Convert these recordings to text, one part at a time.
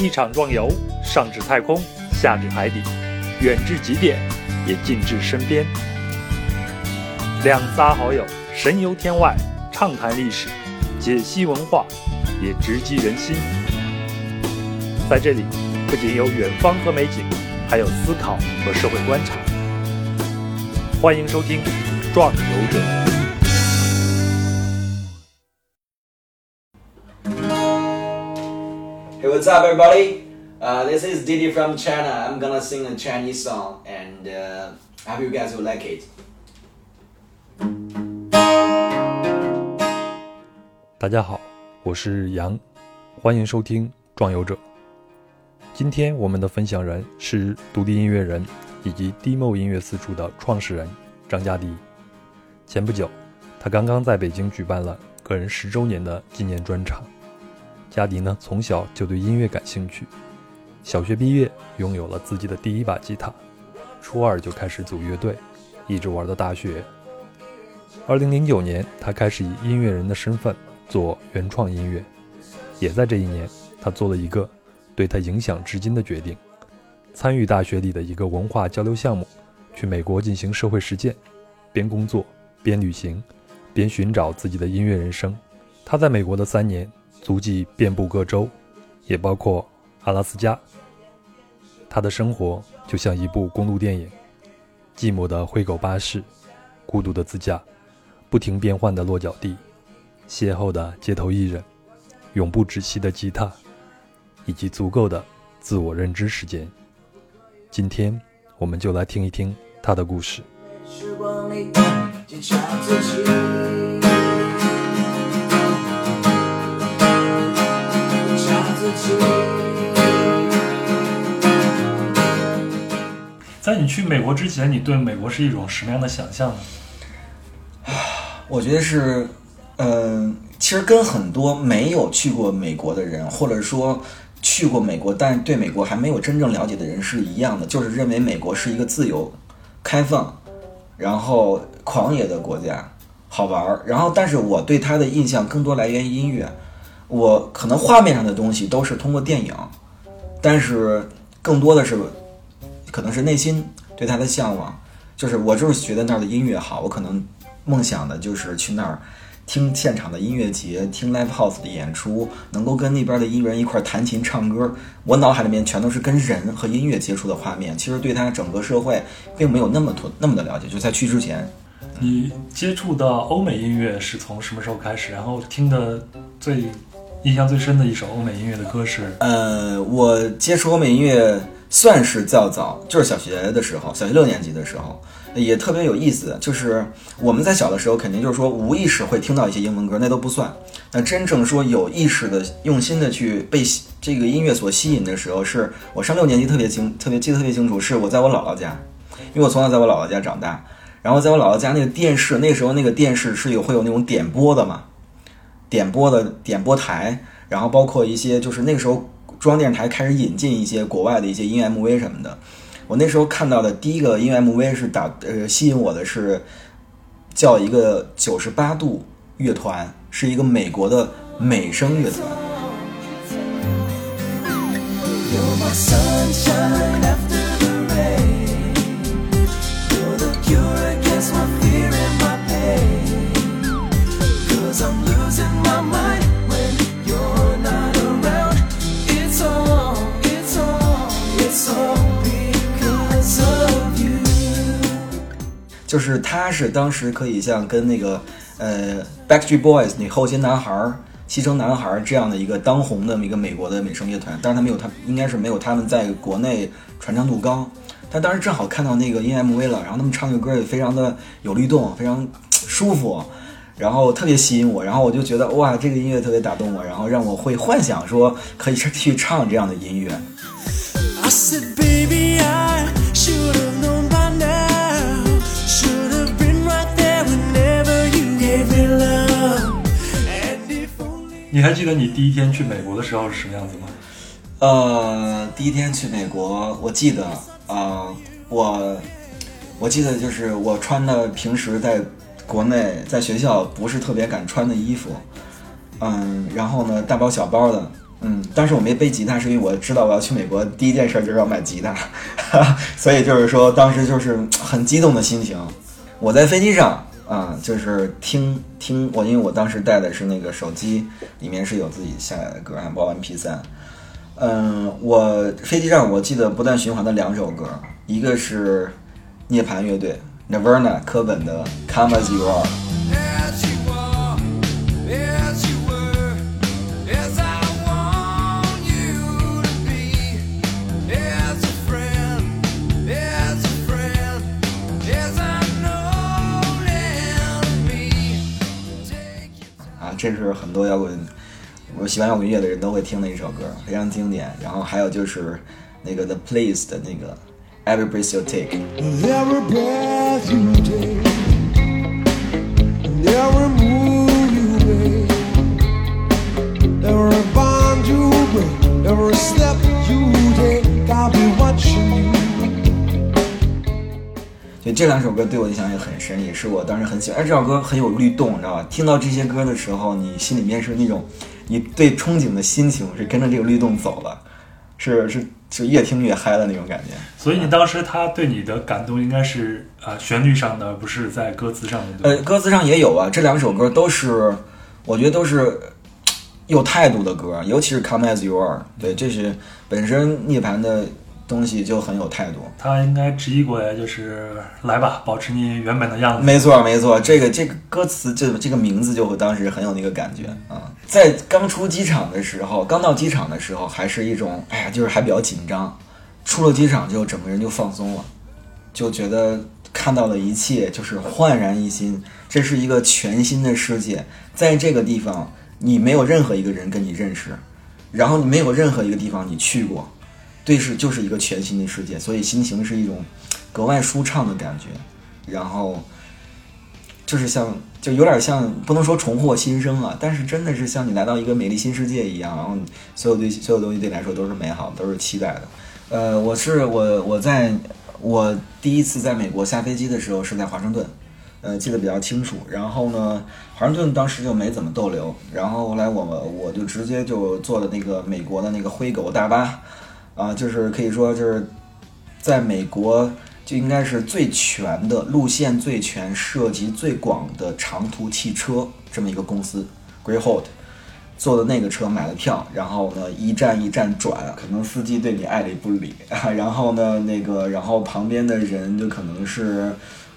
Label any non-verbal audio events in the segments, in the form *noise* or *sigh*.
一场壮游，上至太空，下至海底，远至极点，也近至身边。两仨好友神游天外，畅谈历史，解析文化，也直击人心。在这里，不仅有远方和美景，还有思考和社会观察。欢迎收听《壮游者》。What's up, everybody? This is Didi from China. I'm gonna sing a Chinese song, and uh, I hope you guys will like it. 大家好，我是杨，欢迎收听《壮游者》。今天我们的分享人是独立音乐人以及 Demo 音乐四处的创始人张嘉迪。前不久，他刚刚在北京举办了个人十周年的纪念专场。加迪呢，从小就对音乐感兴趣，小学毕业拥有了自己的第一把吉他，初二就开始组乐队，一直玩到大学。二零零九年，他开始以音乐人的身份做原创音乐，也在这一年，他做了一个对他影响至今的决定：参与大学里的一个文化交流项目，去美国进行社会实践，边工作边旅行，边寻找自己的音乐人生。他在美国的三年，足迹遍布各州，也包括阿拉斯加。他的生活就像一部公路电影，寂寞的灰狗巴士，孤独的自驾，不停变换的落脚地，邂逅的街头艺人，永不止息的吉他，以及足够的自我认知时间。今天，我们就来听一听他的故事。时光里坚强自己，在你去美国之前，你对美国是一种什么样的想象呢？我觉得是，嗯、其实跟很多没有去过美国的人，或者说去过美国但对美国还没有真正了解的人是一样的，就是认为美国是一个自由、开放，然后狂野的国家，好玩儿。然后，但是我对它的印象更多来源于音乐，我可能画面上的东西都是通过电影，但是更多的是可能是内心对它的向往，就是我就是觉得那儿的音乐好，我可能梦想的就是去那儿听现场的音乐节，听 live house 的演出，能够跟那边的音乐人一块弹琴唱歌。我脑海里面全都是跟人和音乐接触的画面，其实对他整个社会并没有那么多那么的了解。就在去之前，你接触到欧美音乐是从什么时候开始？然后听的最印象最深的一首欧美音乐的歌是？呃，我接触欧美音乐算是较早，就是小学的时候，小学六年级的时候，也特别有意思。就是我们在小的时候，肯定就是说无意识会听到一些英文歌，那都不算。那真正说有意识的、用心的去被这个音乐所吸引的时候，是我上六年级特别清，特别记得特别清楚，是我在我姥姥家，因为我从小在我姥姥家长大。然后在我姥姥家那个电视，那时候那个电视是有会有那种点播的嘛，点播的点播台，然后包括一些就是那个时候中央电视台开始引进一些国外的一些音乐 MV 什么的。我那时候看到的第一个音乐 MV 是打呃吸引我的是叫一个九十八度乐团，是一个美国的美声乐团。就是他是当时可以像跟那个呃 Backstreet Boys 那后街男孩、西城男孩这样的一个当红的一个美国的美声乐团，但是他没有他应该是没有他们在国内传唱度高。他当时正好看到那个 E M V 了，然后他们唱的歌也非常的有律动，非常舒服，然后特别吸引我，然后我就觉得哇，这个音乐特别打动我，然后让我会幻想说可以去唱这样的音乐。I said, baby, I 你还记得你第一天去美国的时候是什么样子吗？呃，第一天去美国，我记得，呃，我我记得就是我穿的平时在国内在学校不是特别敢穿的衣服，嗯，然后呢大包小包的，嗯，当时我没背吉他，是因为我知道我要去美国，第一件事就是要买吉他，*laughs* 所以就是说当时就是很激动的心情。我在飞机上啊，就是听听我，因为我当时带的是那个手机，里面是有自己下载的歌，还包 MP 三嗯，我飞机上我记得不断循环的两首歌，一个是涅槃乐队 Nirvana 科本的《Come as You Are》。这是很多摇滚，我喜欢摇滚乐的人都会听的一首歌，非常经典。然后还有就是那个 The Police 的那个 Every Breath You Take， Every breath you take, and every move you make, every bond you break, every step you take, I'll be watching you. 所以这两首歌对我印象也很深，也是我当时很喜欢。而这首歌很有律动，你知道吧？听到这些歌的时候，你心里面是那种你对憧憬的心情是跟着这个律动走了，是是就越听越嗨的那种感觉。所以你当时他对你的感动应该是啊、呃旋律上的，而不是在歌词上的，呃，歌词上也有啊，这两首歌都是，我觉得都是有态度的歌，尤其是《Come as You Are》，对，这是本身涅槃的东西就很有态度。他应该直译过来就是来吧，保持你原本的样子。没错，没错，这个这个歌词，这这个名字就会当时很有那个感觉啊。在刚出机场的时候，刚到机场的时候，还是一种哎呀，就是还比较紧张。出了机场之后，整个人就放松了，就觉得看到的一切就是焕然一新，这是一个全新的世界。在这个地方，你没有任何一个人跟你认识，然后你没有任何一个地方你去过，对，是就是一个全新的世界，所以心情是一种格外舒畅的感觉。然后就是像，就有点像，不能说重获新生啊，但是真的是像你来到一个美丽新世界一样，然后所有对所有东西对你来说都是美好，都是期待的。呃，我是我我在我第一次在美国下飞机的时候是在华盛顿，呃，记得比较清楚。然后呢，华盛顿当时就没怎么逗留，然后后来我们我就直接就坐了那个美国的那个灰狗大巴，啊、就是可以说就是在美国就应该是最全的路线最全、涉及最广的长途汽车这么一个公司，Greyhound。坐的那个车买了票，然后呢一站一站转，可能司机对你爱理不理，*laughs* 然后呢那个然后旁边的人就可能是，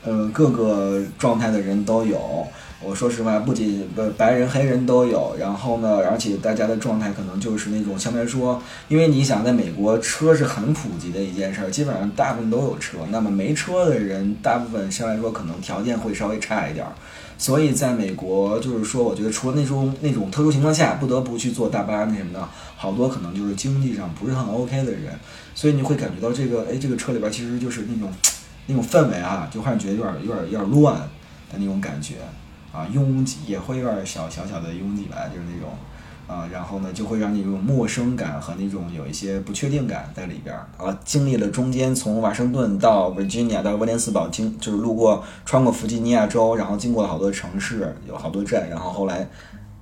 呃各个状态的人都有。我说实话，不仅不白人黑人都有，然后呢，而且大家的状态可能就是那种相对来说，因为你想在美国车是很普及的一件事儿，基本上大部分都有车，那么没车的人大部分相对来说可能条件会稍微差一点儿。所以在美国，就是说，我觉得除了那种那种特殊情况下不得不去坐大巴那什么的，好多可能就是经济上不是很 OK 的人，所以你会感觉到这个，哎，这个车里边其实就是那种那种氛围啊，就会让你觉得有点有点有点乱的那种感觉。啊，拥挤也会有点小小小的拥挤吧，就是那种。啊，然后呢，就会让你有种陌生感和那种有一些不确定感在里边儿啊。经历了中间从华盛顿到 Virginia 到威廉斯堡，经就是路过穿过弗吉尼亚州，然后经过了好多城市，有好多站，然后后来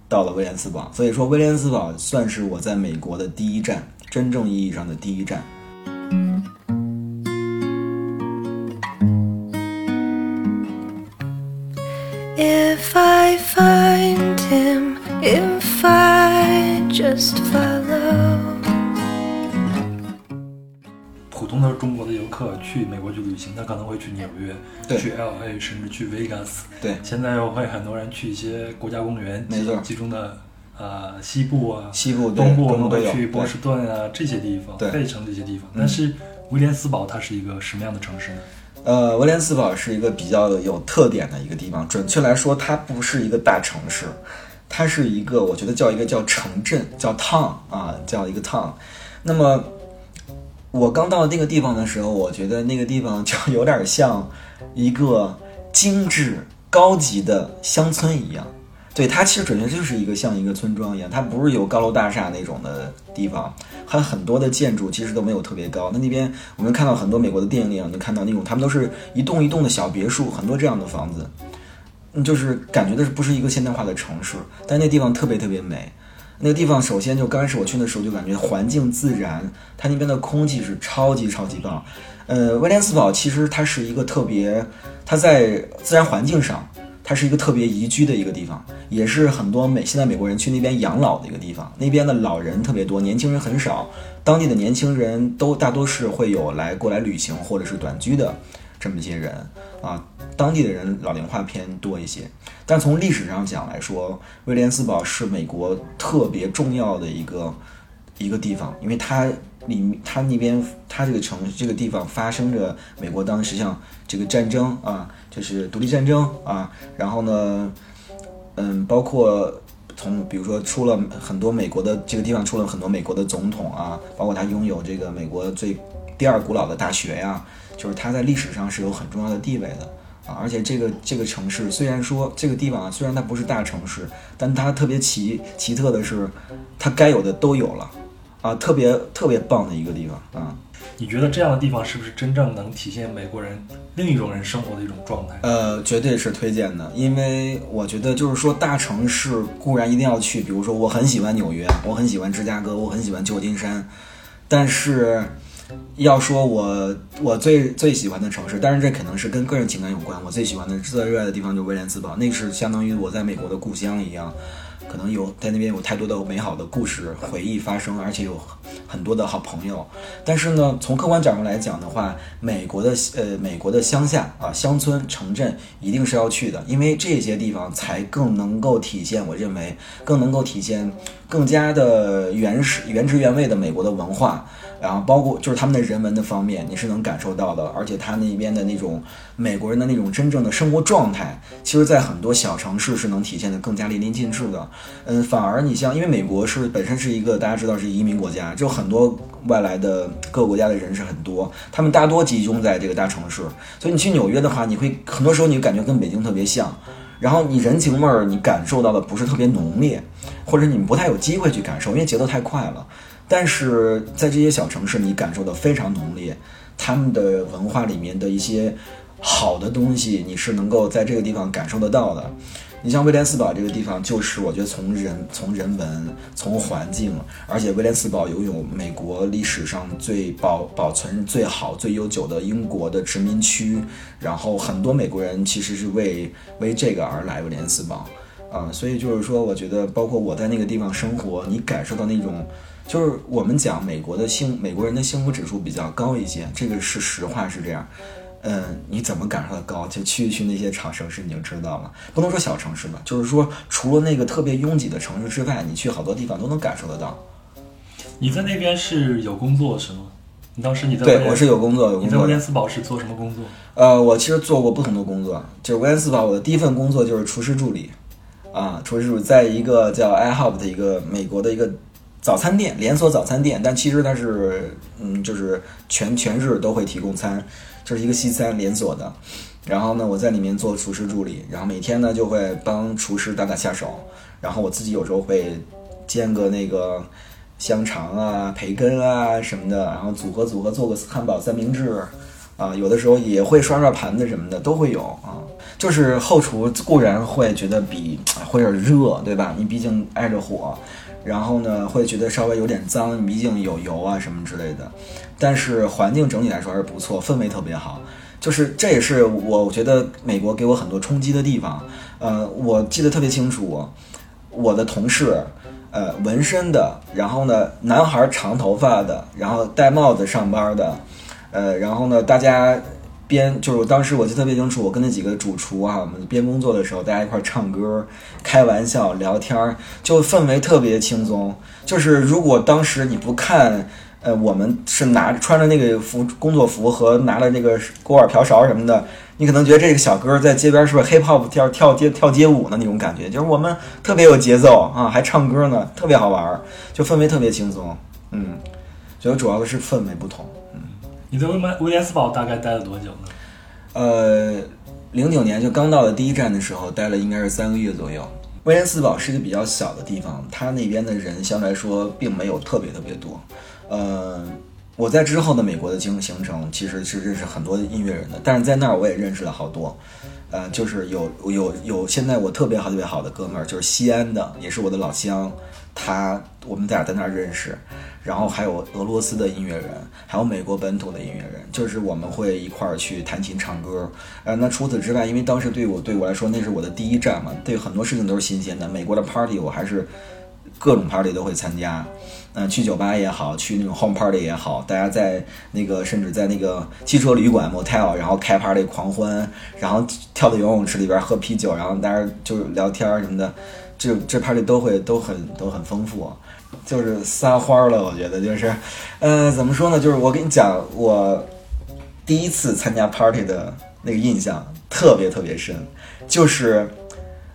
到了威廉斯堡。所以说，威廉斯堡算是我在美国的第一站，真正意义上的第一站。Him, if I just follow. 普通的中国的游客去美国去旅行，他可能会去纽约、对去 L A，甚至去 Vegas。对现在又会很多人去一些国家公园，没错集中的呃西部啊、西部东部，我们会去波士顿啊这些地方，费城这些地方。但是威廉斯堡它是一个什么样的城市呢？呃，威廉斯堡是一个比较有特点的一个地方。准确来说，它不是一个大城市，它是一个我觉得叫一个叫城镇，叫 town 啊，叫一个 town。那么我刚到那个地方的时候，我觉得那个地方就有点像一个精致高级的乡村一样。对，它其实准确就是一个像一个村庄一样，它不是有高楼大厦那种的地方，它很多的建筑其实都没有特别高。那那边我们看到很多美国的电影里啊，能看到那种他们都是一栋一栋的小别墅，很多这样的房子，嗯，就是感觉的是不是一个现代化的城市，但那地方特别特别美。那个地方首先就刚开始我去的时候就感觉环境自然，它那边的空气是超级超级棒。呃，威廉斯堡其实它是一个特别，它在自然环境上，它是一个特别宜居的一个地方，也是很多美现在美国人去那边养老的一个地方。那边的老人特别多，年轻人很少，当地的年轻人都大多是会有来过来旅行或者是短居的这么些人啊。当地的人老龄化偏多一些，但从历史上讲来说，威廉斯堡是美国特别重要的一个一个地方，因为它里它那边它这个城这个地方发生着美国当时像这个战争啊，就是独立战争啊，然后呢，嗯，包括从比如说出了很多美国的这个地方出了很多美国的总统啊，包括它拥有这个美国最第二古老的大学呀、就是它在历史上是有很重要的地位的。啊，而且这个这个城市虽然说这个地方啊，虽然它不是大城市，但它特别奇奇特的是，它该有的都有了，啊，特别特别棒的一个地方啊。你觉得这样的地方是不是真正能体现美国人另一种人生活的一种状态？呃，绝对是推荐的，因为我觉得就是说大城市固然一定要去，比如说我很喜欢纽约，我很喜欢芝加哥，我很喜欢旧金山，但是要说我我最最喜欢的城市，当然这可能是跟个人情感有关，我最喜欢的最热爱的地方就是威廉斯堡，那是相当于我在美国的故乡一样。可能有在那边有太多的美好的故事回忆发生，而且有很多的好朋友。但是呢，从客观角度来讲的话，美国的呃美国的乡下啊乡村城镇一定是要去的，因为这些地方才更能够体现，我认为更能够体现更加的原始、原汁原味的美国的文化。然后包括就是他们的人文的方面，你是能感受到的，而且他那边的那种美国人的那种真正的生活状态，其实，在很多小城市是能体现的更加淋漓尽致的。嗯，反而你像，因为美国是本身是一个大家知道是移民国家，就很多外来的各个国家的人是很多，他们大多集中在这个大城市，所以你去纽约的话，你会很多时候你感觉跟北京特别像。然后你人情味儿你感受到的不是特别浓烈，或者你不太有机会去感受，因为节奏太快了。但是在这些小城市，你感受的非常浓烈，他们的文化里面的一些好的东西，你是能够在这个地方感受得到的。你像威廉斯堡这个地方，就是我觉得从人、从人文、从环境，而且威廉斯堡拥有美国历史上最保保存最好、最悠久的英国的殖民区，然后很多美国人其实是为为这个而来威廉斯堡。啊，所以就是说，我觉得包括我在那个地方生活，你感受到那种，就是我们讲美国的幸美国人的幸福指数比较高一些，这个是实话是这样。嗯，你怎么感受到高？就去一去那些长城市你就知道了。不能说小城市吧，就是说除了那个特别拥挤的城市之外，你去好多地方都能感受得到。你在那边是有工作是吗？你当时你在对，我是有工作有工作的你在威廉。斯堡是做什么工作？呃，我其实做过不同的工作，就是威廉斯堡，我的第一份工作就是厨师助理，啊，厨师助理在一个叫 IHOP 的一个美国的一个早餐店，连锁早餐店，但其实它是，嗯，就是全全日都会提供餐，就是一个西餐连锁的。然后呢，我在里面做厨师助理，然后每天呢就会帮厨师打打下手，然后我自己有时候会煎个那个香肠啊、培根啊什么的，然后组合组合做个汉堡三明治，啊，有的时候也会刷刷盘子什么的都会有啊。就是后厨固然会觉得比会有点热，对吧？你毕竟挨着火，然后呢会觉得稍微有点脏，毕竟有油啊什么之类的。但是环境整体来说还是不错，氛围特别好。就是这也是我觉得美国给我很多冲击的地方。呃，我记得特别清楚，我的同事，呃，纹身的，然后呢，男孩长头发的，然后戴帽子上班的，呃，然后呢，大家边就是我当时我记得特别清楚，我跟那几个主厨啊，我们边工作的时候，大家一块儿唱歌、开玩笑、聊天儿，就氛围特别轻松。就是如果当时你不看。呃，我们是拿穿着那个服工作服和拿了那个锅碗瓢勺什么的，你可能觉得这个小哥在街边是不是 hip hop 跳跳街跳街舞呢那种感觉，就是我们特别有节奏啊，还唱歌呢，特别好玩儿，就氛围特别轻松。嗯，觉得主要的是氛围不同。你在威曼威廉斯堡大概待了多久呢？呃，零九年就刚到的第一站的时候，待了应该是三个月左右。威廉斯堡是一个比较小的地方，它那边的人相对来说并没有特别特别多。呃，我在之后的美国的经行程其实是认识很多音乐人的，但是在那儿我也认识了好多。呃，就是有有有，现在我特别好特别好的哥们儿，就是西安的，也是我的老乡，他我们俩在那儿认识，然后还有俄罗斯的音乐人，还有美国本土的音乐人，就是我们会一块儿去弹琴唱歌。呃，那除此之外，因为当时对我对我来说那是我的第一站嘛，对很多事情都是新鲜的。美国的 party 我还是各种 party 都会参加，嗯、去酒吧也好，去那种 home party 也好，大家在那个甚至在那个汽车旅馆 motel，然后开 party 狂欢，然后跳到游泳池里边喝啤酒，然后大家就聊天什么的，这这 party 都会都很都很丰富，就是撒欢儿了。我觉得就是，呃，怎么说呢？就是我跟你讲，我第一次参加 party 的那个印象特别特别深，就是，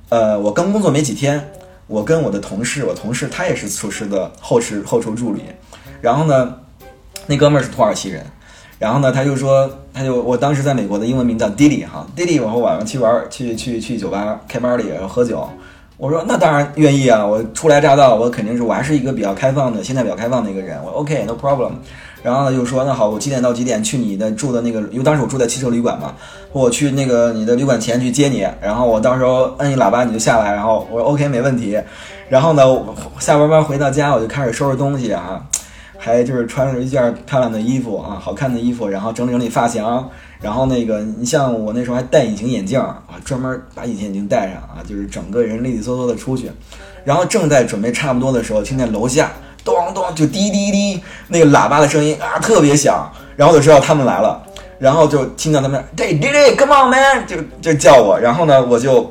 呃，我刚工作没几天，我跟我的同事，我同事他也是厨师的后厨后厨助理，然后呢，那哥们儿是土耳其人，然后呢，他就说，他就我当时在美国的英文名叫 Diddy 哈，Diddy，我说晚上去玩，去去去酒吧开 party 喝酒。我说那当然愿意啊，我初来乍到，我肯定是我还是一个比较开放的，心态比较开放的一个人。我 OK no problem。然后呢就说那好，我几点到几点去你的住的那个，因为当时我住在汽车旅馆嘛，我去那个你的旅馆前去接你，然后我到时候摁一喇叭你就下来，然后我说 OK 没问题。然后呢，下班班回到家我就开始收拾东西啊，还就是穿着一件漂亮的衣服啊，好看的衣服，然后整理整理发型，然后那个你像我那时候还戴隐形眼镜啊，专门把隐形眼镜戴上啊，就是整个人利利索索的出去，然后正在准备差不多的时候，听见楼下咚咚就滴滴滴那个喇叭的声音啊，特别响，然后就知道他们来了，然后就听到他们对滴滴 come on man 就就叫我，然后呢我就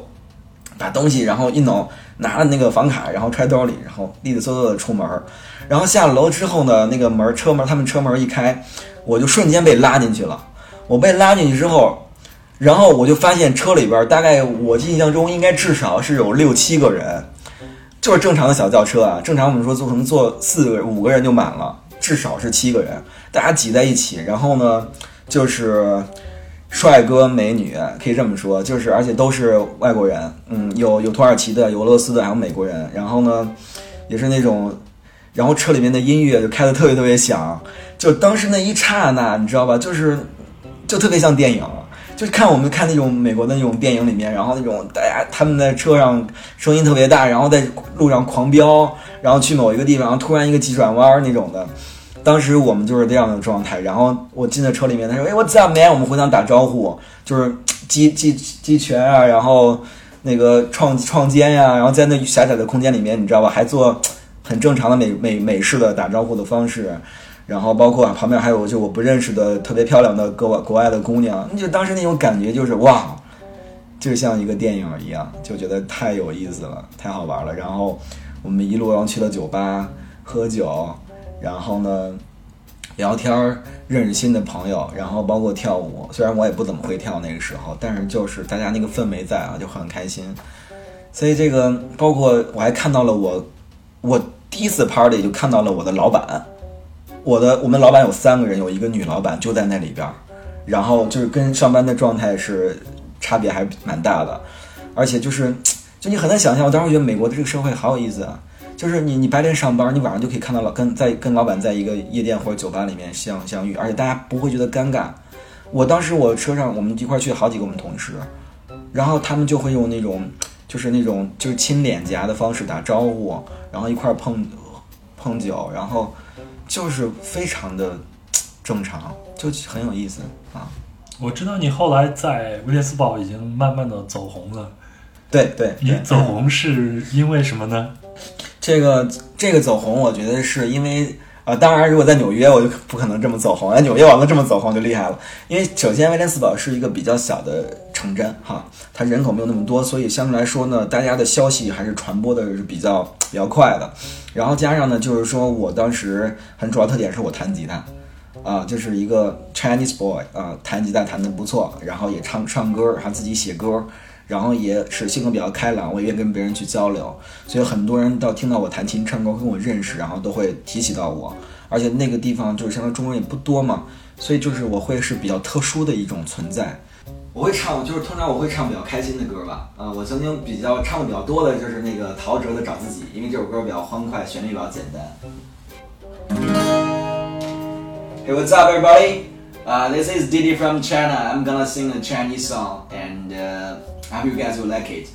把东西然后一弄，拿了那个房卡，然后揣兜里，然后利利索索的出门，然后下了楼之后呢，那个门车门他们车门一开，我就瞬间被拉进去了。我被拉进去之后，然后我就发现车里边大概我印象中应该至少是有六七个人，就是正常的小轿车啊，正常我们说坐可能坐四个五个人就满了，至少是七个人，大家挤在一起，然后呢就是帅哥美女，可以这么说，就是而且都是外国人，嗯，有有土耳其的，有俄罗斯的，还有美国人，然后呢也是那种。然后车里面的音乐就开的特别特别响，就当时那一刹那，你知道吧？就是就特别像电影，就是看我们看那种美国的那种电影里面，然后那种大家他们在车上声音特别大，然后在路上狂飙，然后去某一个地方，然后突然一个急转弯那种的。当时我们就是这样的状态，然后我进到车里面，他说：“哎，What's up, man？” 我们互相打招呼，就是击击击拳啊，然后那个创创肩呀、然后在那狭窄的空间里面，你知道吧？还做很正常的美美美式的打招呼的方式。然后包括旁边还有就我不认识的特别漂亮的国外国外的姑娘，就当时那种感觉就是哇，就像一个电影一样，就觉得太有意思了，太好玩了。然后我们一路然后去了酒吧喝酒，然后呢聊天，认识新的朋友，然后包括跳舞。虽然我也不怎么会跳那个时候，但是就是大家那个氛围在啊，就很开心。所以这个包括我还看到了我，我第一次 party 就看到了我的老板。我的我们老板有三个人，有一个女老板就在那里边儿，然后就是跟上班的状态是差别还蛮大的，而且就是就你很难想象，我当时觉得美国的这个社会好有意思啊，就是你你白天上班，你晚上就可以看到老跟在跟老板在一个夜店或者酒吧里面相相遇，而且大家不会觉得尴尬。我当时我车上我们一块去好几个我们同事，然后他们就会用那种就是那种就是亲脸颊的方式打招呼，然后一块碰碰酒，然后。就是非常的正常，就很有意思啊。我知道你后来在威廉斯堡已经慢慢的走红了，对对，对你走红是因为什么呢？这个这个走红，我觉得是因为啊、当然如果在纽约，我就不可能这么走红。在纽约我能这么走红就厉害了，因为首先威廉斯堡是一个比较小的城镇哈，它人口没有那么多，所以相对来说呢，大家的消息还是传播的是比较比较快的。然后加上呢，就是说我当时很主要特点是我弹吉他。啊，就是一个 Chinese boy 啊，弹吉他弹得不错，然后也唱唱歌，还自己写歌，然后也是性格比较开朗，我也愿意跟别人去交流，所以很多人到听到我弹琴唱歌跟我认识，然后都会提起到我，而且那个地方就是相当中国人也不多嘛，所以就是我会是比较特殊的一种存在。我会唱，就是通常我会唱比较开心的歌吧。啊、我曾经比较唱的比较多的就是那个陶喆的《找自己》，因为这首歌比较欢快，旋律比较简单。Hey, what's up, everybody? Uh, this is Didi from China. I'm gonna sing a Chinese song, and I hope you guys will like it.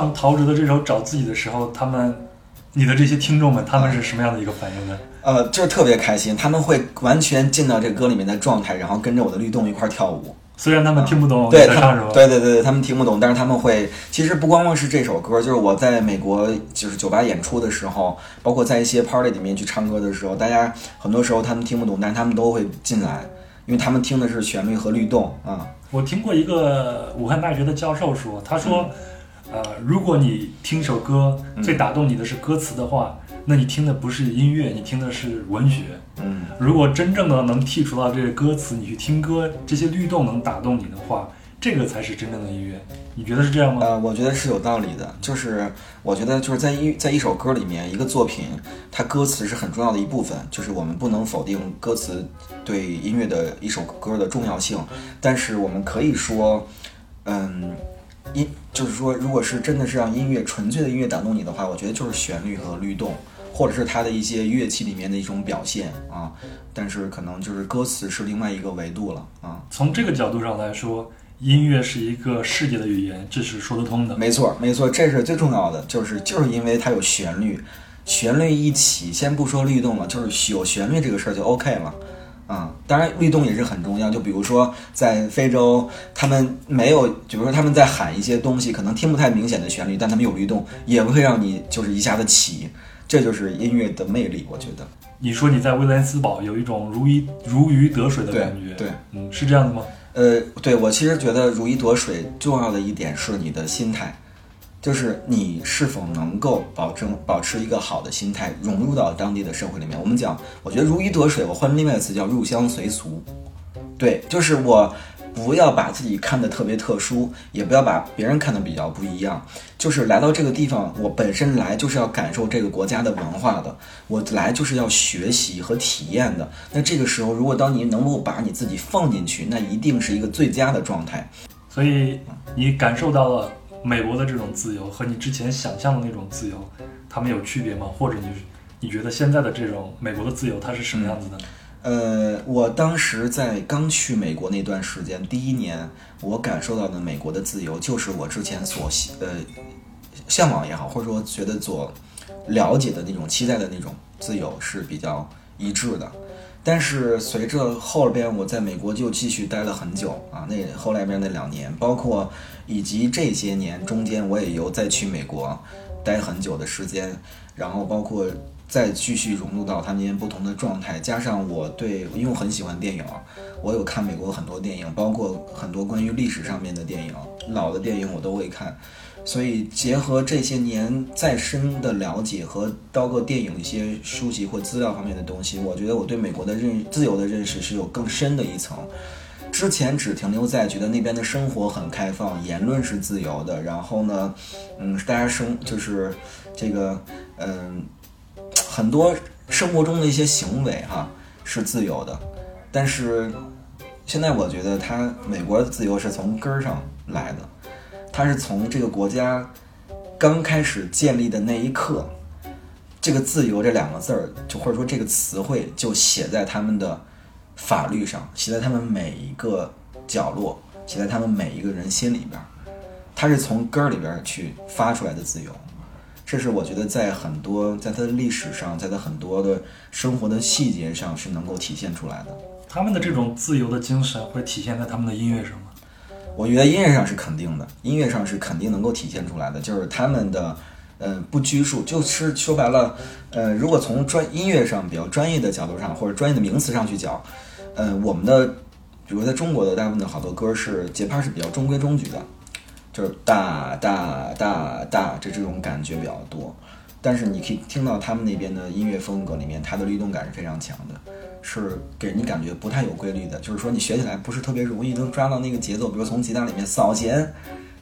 唱陶喆的这首《找自己》的时候，他们，你的这些听众们，他们是什么样的一个反应呢？呃，就是特别开心，他们会完全进到这歌里面的状态，然后跟着我的律动一块儿跳舞。虽然他们听不懂你对他们，在唱什么，对对对对，他们听不懂，但是他们会。其实不光光是这首歌，就是我在美国就是酒吧演出的时候，包括在一些 party 里面去唱歌的时候，大家很多时候他们听不懂，但是他们都会进来，因为他们听的是旋律和律动啊。我听过一个武汉大学的教授说，他说，呃，如果你听一首歌最打动你的是歌词的话，那你听的不是音乐，你听的是文学。嗯，如果真正的能剔除到这些歌词，你去听歌，这些律动能打动你的话，这个才是真正的音乐。你觉得是这样吗？呃，我觉得是有道理的，就是我觉得就是在一在一首歌里面，一个作品，它歌词是很重要的一部分，就是我们不能否定歌词对音乐的一首歌的重要性，但是我们可以说，嗯，音就是说，如果是真的是让音乐纯粹的音乐打动你的话，我觉得就是旋律和律动。或者是它的一些乐器里面的一种表现啊，但是可能就是歌词是另外一个维度了啊。从这个角度上来说，音乐是一个世界的语言，这是说得通的。没错，没错，这是最重要的，就是就是因为它有旋律，旋律一起，先不说律动了，就是有旋律这个事儿就 OK 了。啊、当然律动也是很重要。就比如说在非洲，他们没有，比如说他们在喊一些东西，可能听不太明显的旋律，但他们有律动，也会让你就是一下子起，这就是音乐的魅力，我觉得。你说你在威廉斯堡有一种如鱼如鱼得水的感觉，对，嗯，是这样的吗？呃，对我其实觉得如鱼得水重要的一点是你的心态，就是你是否能够保证保持一个好的心态，融入到当地的社会里面。我们讲，我觉得如鱼得水，我换另外一个词叫入乡随俗。对，就是我不要把自己看得特别特殊，也不要把别人看得比较不一样。就是来到这个地方，我本身来就是要感受这个国家的文化的，我来就是要学习和体验的。那这个时候，如果当你能够把你自己放进去，那一定是一个最佳的状态。所以你感受到了美国的这种自由和你之前想象的那种自由，它们有区别吗？或者你你觉得现在的这种美国的自由它是什么样子的？呃，我当时在刚去美国那段时间，第一年我感受到的美国的自由，就是我之前所呃向往也好，或者说觉得所了解的那种期待的那种自由是比较一致的。但是随着后边我在美国就继续待了很久啊，那后来边那两年，包括以及这些年中间，我也有再去美国待很久的时间，然后包括再继续融入到他们不同的状态，加上我对，因为我很喜欢电影，我有看美国很多电影，包括很多关于历史上面的电影，老的电影我都会看。所以结合这些年再深的了解和包括电影一些书籍或资料方面的东西，我觉得我对美国的认自由的认识是有更深的一层。之前只停留在觉得那边的生活很开放，言论是自由的，然后呢，嗯，大家生就是这个，嗯，很多生活中的一些行为哈是自由的，但是现在我觉得它美国的自由是从根儿上来的，它是从这个国家刚开始建立的那一刻，这个“自由”这两个字儿，就或者说这个词汇，就写在他们的法律上，写在他们每一个角落，写在他们每一个人心里边儿，它是从根儿里边儿去发出来的自由。这是我觉得在很多在它的历史上，在它很多的生活的细节上是能够体现出来的。他们的这种自由的精神会体现在他们的音乐上吗？我觉得音乐上是肯定的，音乐上是肯定能够体现出来的，就是他们的，呃，不拘束，就是说白了，呃，如果从专音乐上比较专业的角度上，或者专业的名词上去讲，呃，我们的，比如在中国的大部分的好多歌是节拍是比较中规中矩的，就是大大大大这这种感觉比较多，但是你可以听到他们那边的音乐风格里面，它的律动感是非常强的。是给人感觉不太有规律的，就是说你学起来不是特别容易能抓到那个节奏，比如从吉他里面扫弦，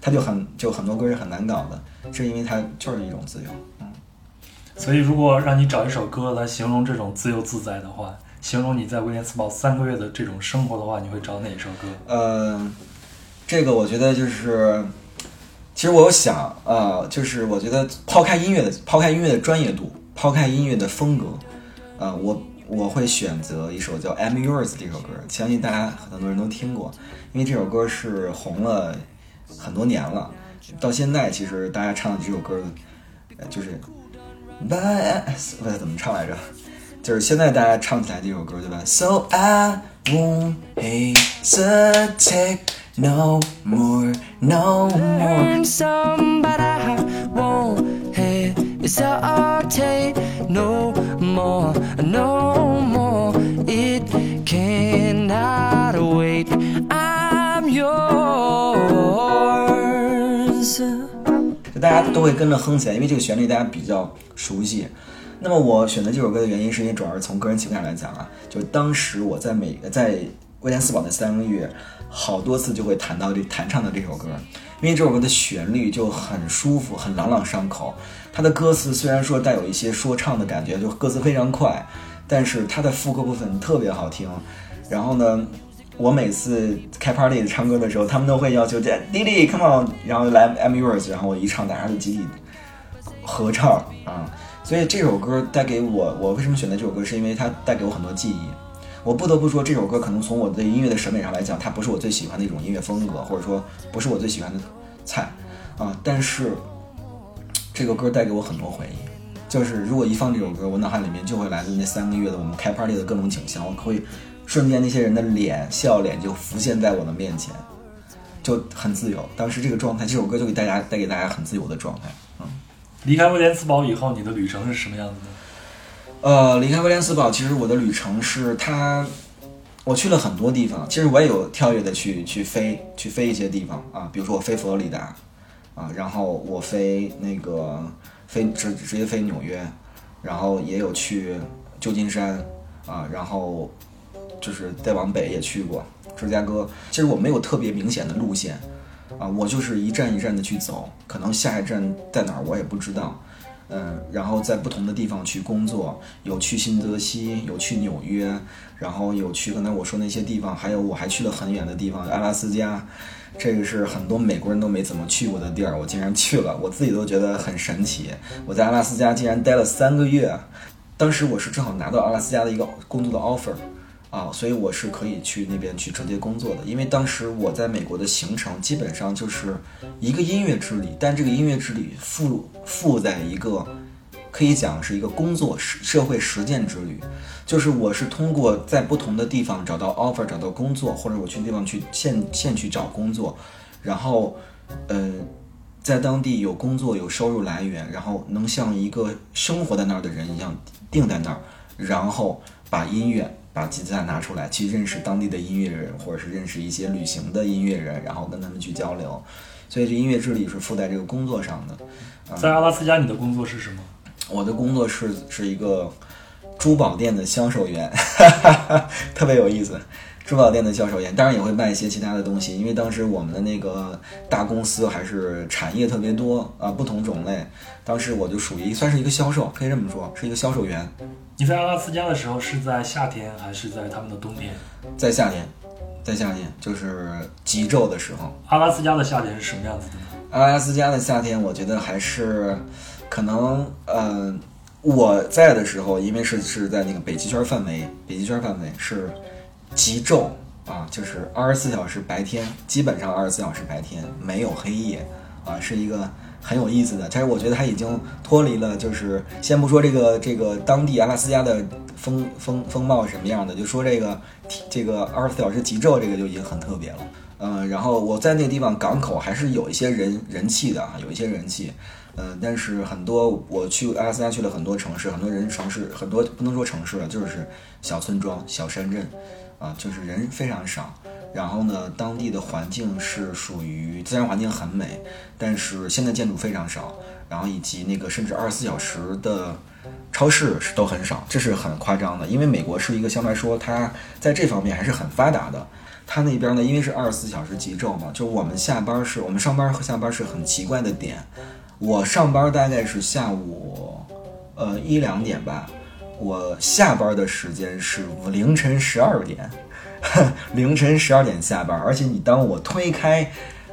它就很就很多歌是很难搞的，是因为它就是一种自由。嗯所以，如果让你找一首歌来形容这种自由自在的话，形容你在威廉斯堡三个月的这种生活的话，你会找哪一首歌？呃，这个我觉得就是，其实我有想，呃，就是我觉得抛开音乐的，抛开音乐的专业度，抛开音乐的风格，呃，我我会选择一首叫《I'm Yours》这首歌，相信大家很多人都听过，因为这首歌是红了很多年了，到现在其实大家唱的这首歌，就是。But 不知怎么唱来着，就是现在大家唱起来这首歌对吧？So I won't hesitate no more, no more，So but I won't hesitate no more, no more. It cannot wait. I'm yours. 就大家都会跟着哼起来，因为这个旋律大家比较熟悉。那么我选择这首歌的原因，是因为主要是从个人情感来讲啊，就当时我在美在威廉斯堡的三个月，好多次就会弹到这弹唱的这首歌，因为这首歌的旋律就很舒服，很朗朗上口。它的歌词虽然说带有一些说唱的感觉，就歌词非常快，但是它的副歌部分特别好听。然后呢，我每次开 party 唱歌的时候，他们都会要求这弟弟 come on，然后来 I'm yours，然后我一唱，大家就集体合唱啊。所以这首歌带给我，我为什么选择这首歌，是因为它带给我很多记忆。我不得不说，这首歌可能从我对音乐的审美上来讲，它不是我最喜欢的一种音乐风格，或者说不是我最喜欢的菜啊。但是这个歌带给我很多回忆，就是如果一放这首歌，我脑海里面就会来自那三个月的我们开 party 的各种景象，我会瞬间那些人的脸笑脸就浮现在我的面前，就很自由。当时这个状态，这首歌就给大家带给大家很自由的状态。嗯，离开威廉斯堡以后，你的旅程是什么样子的？呃，离开威廉斯堡，其实我的旅程是它，我去了很多地方。其实我也有跳跃的去去飞，去飞一些地方啊，比如说我飞佛罗里达，啊，然后我飞那个飞直直接飞纽约，然后也有去旧金山啊，然后就是再往北也去过芝加哥。其实我没有特别明显的路线啊，我就是一站一站的去走，可能下一站在哪儿我也不知道。嗯，然后在不同的地方去工作，有去新泽西，有去纽约，然后有去刚才我说那些地方，还有我还去了很远的地方，阿拉斯加，这个是很多美国人都没怎么去过的地儿，我竟然去了，我自己都觉得很神奇。我在阿拉斯加竟然待了三个月，当时我是正好拿到阿拉斯加的一个工作的 offer。啊，所以我是可以去那边去直接工作的，因为当时我在美国的行程基本上就是一个音乐之旅，但这个音乐之旅附附在一个可以讲是一个工作实社会实践之旅，就是我是通过在不同的地方找到 offer 找到工作，或者我去地方去现现去找工作，然后，呃，在当地有工作有收入来源，然后能像一个生活在那儿的人一样定在那儿，然后把音乐。把吉他拿出来，去认识当地的音乐人，或者是认识一些旅行的音乐人，然后跟他们去交流。所以这音乐之旅是附在这个工作上的。在阿拉斯加，你的工作是什么？我的工作是是一个珠宝店的销售员，*laughs* 特别有意思。珠宝店的销售员，当然也会卖一些其他的东西，因为当时我们的那个大公司还是产业特别多啊，不同种类。当时我就属于算是一个销售，可以这么说，是一个销售员。你在阿拉斯加的时候是在夏天还是在他们的冬天？在夏天，在夏天就是极昼的时候。阿拉斯加的夏天是什么样子的呢？阿拉斯加的夏天，我觉得还是可能，呃，我在的时候，因为是是在那个北极圈范围，北极圈范围是极昼啊，就是二十四小时白天，基本上二十四小时白天，没有黑夜啊，是一个很有意思的。但是我觉得它已经脱离了，就是先不说这个这个当地阿拉斯加的风风风貌什么样的，就说这个这个二十四小时极昼，这个就已经很特别了。嗯，然后我在那个地方港口还是有一些人人气的啊，有一些人气。嗯，但是很多我去阿拉斯加去了很多城市，很多人城市很多不能说城市了，就是小村庄、小山镇，啊，就是人非常少。然后呢，当地的环境是属于自然环境很美，但是现代建筑非常少，然后以及那个甚至二十四小时的超市是都很少，这是很夸张的。因为美国是一个相对来说它在这方面还是很发达的。他那边呢，因为是二十四小时急骤嘛，就我们下班是我们上班和下班是很奇怪的点。我上班大概是下午，呃一两点吧，我下班的时间是凌晨十二点，*laughs* 凌晨十二点下班。而且你当我推开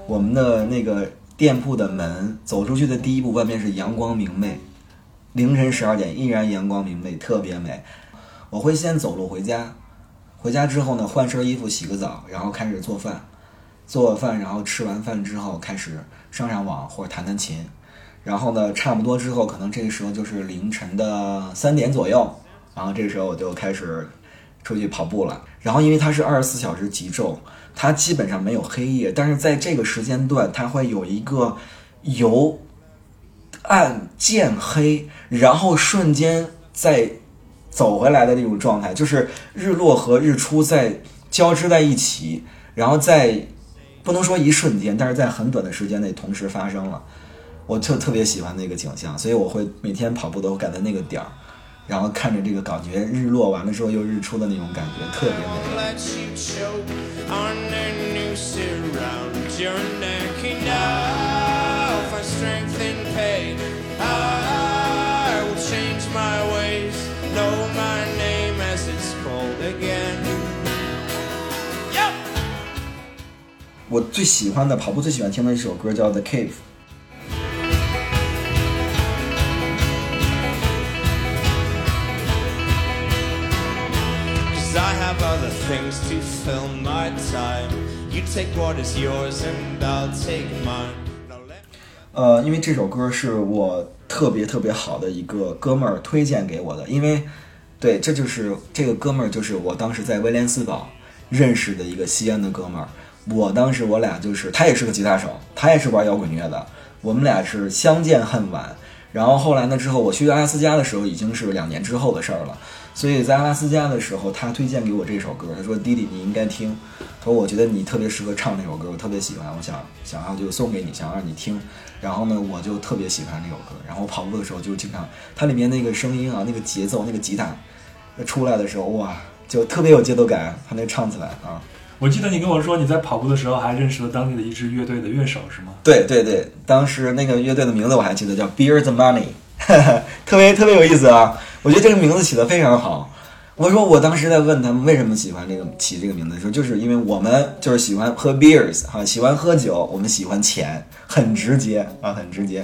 我们的那个店铺的门，走出去的第一步，外面是阳光明媚，凌晨十二点依然阳光明媚，特别美。我会先走路回家，回家之后呢，换身衣服，洗个澡，然后开始做饭。做饭，然后吃完饭之后开始上上网或者弹弹琴，然后呢，差不多之后可能这个时候就是凌晨的三点左右，然后这个时候我就开始出去跑步了。然后因为它是二十四小时急骤，它基本上没有黑夜，但是在这个时间段，它会有一个由暗渐黑，然后瞬间再走回来的那种状态，就是日落和日出在交织在一起，然后在不能说一瞬间，但是在很短的时间内同时发生了。我特特别喜欢那个景象，所以我会每天跑步都赶在那个点儿，然后看着这个感觉日落完了之后又日出的那种感觉，特别美。我最喜欢的跑步最喜欢听的一首歌叫《The Cave》。Cause I have other things to fill my time. You take what is yours and I'll take mine. no let 呃，因为这首歌是我特别特别好的一个哥们儿推荐给我的，因为对，这就是这个哥们儿就是我当时在威廉斯堡认识的一个西安的哥们儿。我当时我俩就是他也是个吉他手，他也是玩摇滚乐的，我们俩是相见恨晚。然后后来呢，之后我去阿拉斯加的时候已经是两年之后的事儿了，所以在阿拉斯加的时候，他推荐给我这首歌，他说：“弟弟，你应该听。”他说：“我觉得你特别适合唱这首歌，我特别喜欢，我想想要就送给你，想让你听。”然后呢，我就特别喜欢这首歌。然后我跑步的时候就经常，它里面那个声音啊，那个节奏，那个吉他出来的时候，哇，就特别有节奏感。他那唱起来啊，我记得你跟我说你在跑步的时候还认识了当地的一支乐队的乐手，是吗？对对对，当时那个乐队的名字我还记得叫 Beer the Money，*laughs* 特别特别有意思啊！我觉得这个名字起得非常好。我说我当时在问他们为什么喜欢这个起这个名字的时候，就是因为我们就是喜欢喝 beers 哈、喜欢喝酒，我们喜欢钱，很直接啊，很直接。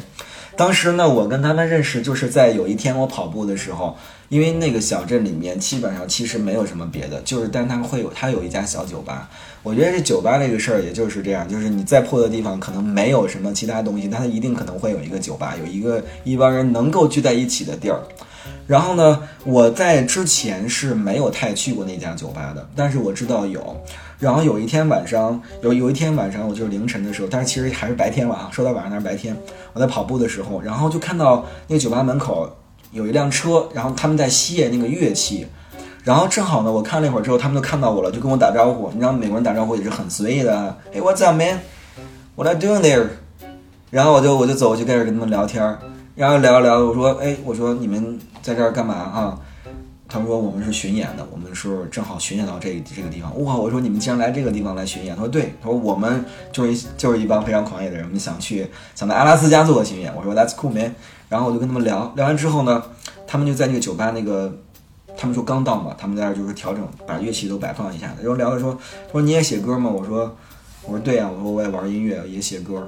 当时呢，我跟他们认识就是在有一天我跑步的时候，因为那个小镇里面基本上其实没有什么别的，就是但他们会有他有一家小酒吧。我觉得这酒吧这个事儿也就是这样，就是你再破的地方可能没有什么其他东西，但它一定可能会有一个酒吧，有一个一帮人能够聚在一起的地儿。然后呢，我在之前是没有太去过那家酒吧的，但是我知道有。然后有一天晚上，有有一天晚上，我就是凌晨的时候，但是其实还是白天了啊。说到晚上那是白天，我在跑步的时候，然后就看到那个酒吧门口有一辆车，然后他们在卸那个乐器。然后正好呢，我看了一会儿之后，他们就看到我了，就跟我打招呼。你知道美国人打招呼也是很随意的，Hey what's up man? What are you doing there? 然后我就我就走我就开始跟他们聊天儿，然后聊着聊着，我说，哎，我说你们在这儿干嘛啊？他们说我们是巡演的，我们是正好巡演到这这个地方。哇，我说你们竟然来这个地方来巡演？他说对，他说我们就是一就是一帮非常狂野的人，我们想去想在阿拉斯加做个巡演。我说 That's cool man。然后我就跟他们聊聊完之后呢，他们就在那个酒吧那个，他们说刚到嘛，他们在那儿就是调整，把乐器都摆放一下。然后聊着说，他说你也写歌吗？我说我说对呀、我说我也玩音乐，也写歌。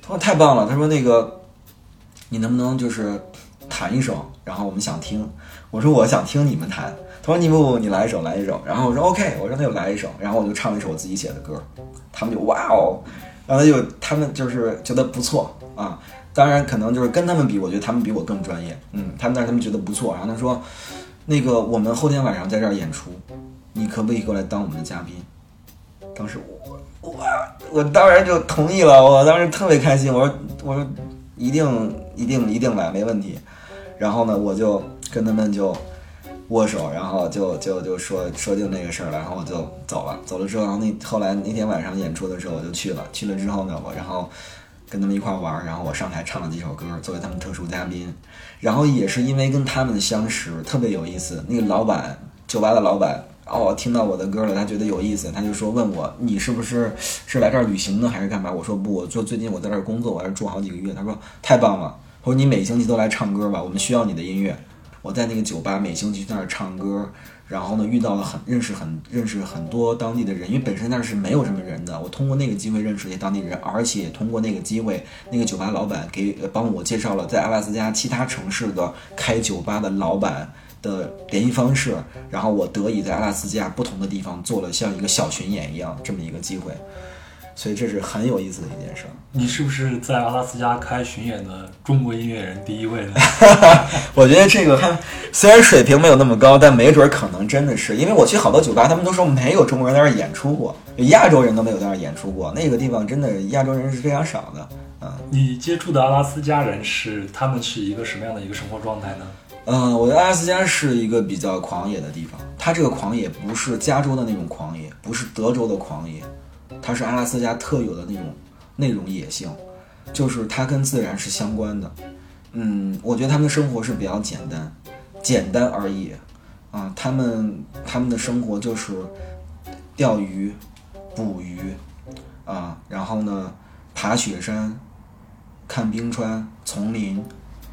他说太棒了，他说那个你能不能就是弹一首，然后我们想听。我说我想听你们弹。他说你不不，你来一首，来一首。然后我说 OK，我说那就来一首，然后我就唱了一首我自己写的歌。他们就哇哦，然后就他们就是觉得不错啊。当然可能就是跟他们比，我觉得他们比我更专业。嗯，他们但是他们觉得不错。然后他说，那个我们后天晚上在这儿演出，你可不可以过来当我们的嘉宾？当时我我我当然就同意了，我当时特别开心，我说我说一定一定一定来，没问题。然后呢，我就跟他们就握手，然后就就就说说定那个事儿了，然后我就走了。走了之后，然后那后来那天晚上演出的时候，我就去了。去了之后呢，我然后跟他们一块儿玩儿，然后我上台唱了几首歌，作为他们特殊嘉宾。然后也是因为跟他们的相识，特别有意思。那个老板，酒吧的老板哦，听到我的歌了，他觉得有意思，他就说问我你是不是是来这儿旅行呢，还是干嘛？我说不，我说最近我在这儿工作，我在这住好几个月。他说太棒了，他说你每星期都来唱歌吧，我们需要你的音乐。我在那个酒吧每星期去那儿唱歌，然后呢遇到了很认识很认识很多当地的人，因为本身那儿是没有什么人的，我通过那个机会认识一些当地人，而且通过那个机会，那个酒吧老板给帮我介绍了在阿拉斯加其他城市的开酒吧的老板。的联系方式，然后我得以在阿拉斯加不同的地方做了像一个小巡演一样这么一个机会，所以这是很有意思的一件事儿。你是不是在阿拉斯加开巡演的中国音乐人第一位呢？*laughs* 我觉得这个还虽然水平没有那么高，但没准儿可能真的是，因为我去好多酒吧，他们都说没有中国人在那儿演出过，亚洲人都没有在那儿演出过，那个地方真的亚洲人是非常少的。嗯你接触的阿拉斯加人是他们是一个什么样的一个生活状态呢？嗯，我觉得阿拉斯加是一个比较狂野的地方，它这个狂野不是加州的那种狂野，不是德州的狂野，它是阿拉斯加特有的那种那种野性，就是它跟自然是相关的。嗯，我觉得他们的生活是比较简单，简单而已。啊，他们他们的生活就是钓鱼、捕鱼，啊，然后呢，爬雪山、看冰川、丛林，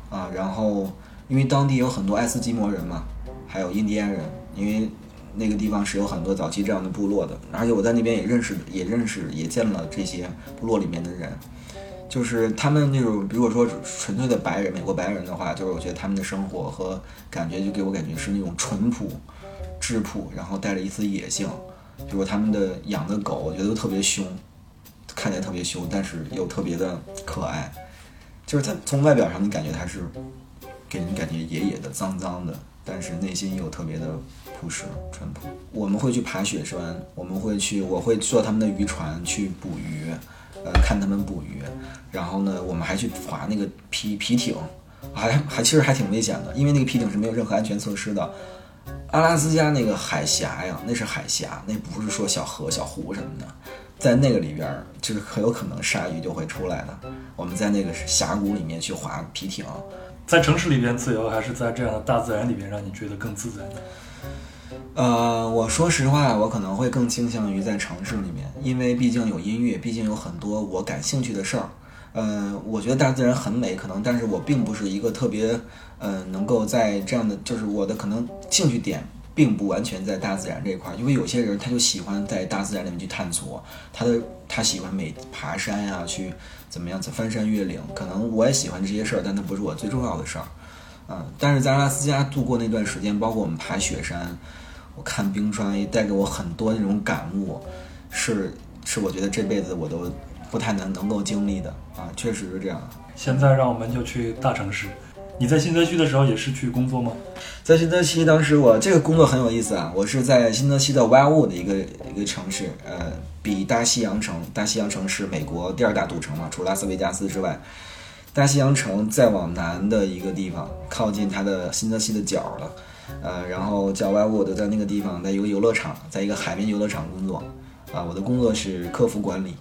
啊，然后因为当地有很多爱斯基摩人嘛，还有印第安人，因为那个地方是有很多早期这样的部落的，而且我在那边也认识，也认识，也见了这些部落里面的人。就是他们那种，如果说纯粹的白人，美国白人的话，就是我觉得他们的生活和感觉就给我感觉是那种淳朴、质朴，然后带着一丝野性。比如他们的养的狗，我觉得都特别凶，看起来特别凶，但是又特别的可爱。就是它从外表上你感觉它是给人感觉野野的、脏脏的，但是内心又特别的朴实、淳朴。我们会去爬雪山，我们会去，我会坐他们的渔船去捕鱼，呃，看他们捕鱼。然后呢，我们还去划那个皮皮艇，还还其实还挺危险的，因为那个皮艇是没有任何安全措施的。阿拉斯加那个海峡呀，那是海峡，那不是说小河、小湖什么的，在那个里边儿，就是很有可能鲨鱼就会出来的。我们在那个峡谷里面去划皮艇，在城市里边自由，还是在这样的大自然里边让你觉得更自在呢？呃，我说实话，我可能会更倾向于在城市里面，因为毕竟有音乐，毕竟有很多我感兴趣的事儿。呃，我觉得大自然很美，可能，但是我并不是一个特别，呃，能够在这样的，就是我的可能兴趣点并不完全在大自然这一块儿，因为有些人他就喜欢在大自然里面去探索，他的他喜欢每爬山呀、去怎么样子翻山越岭，可能我也喜欢这些事儿，但它不是我最重要的事儿。嗯，但是在阿拉斯加度过那段时间，包括我们爬雪山，我看冰川，也带给我很多那种感悟，是是我觉得这辈子我都不太能能够经历的啊，确实是这样。现在让我们就去大城市。你在新泽西的时候也是去工作吗？在新泽西，当时我这个工作很有意思啊，我是在新泽西的 Wildwood 的一个一个城市，呃，比大西洋城，大西洋城是美国第二大赌城嘛，除拉斯维加斯之外，大西洋城再往南的一个地方，靠近它的新泽西的角了，呃，然后叫 Wildwood，在那个地方，在一个游乐场，在一个海边游乐场工作，啊，我的工作是客服管理，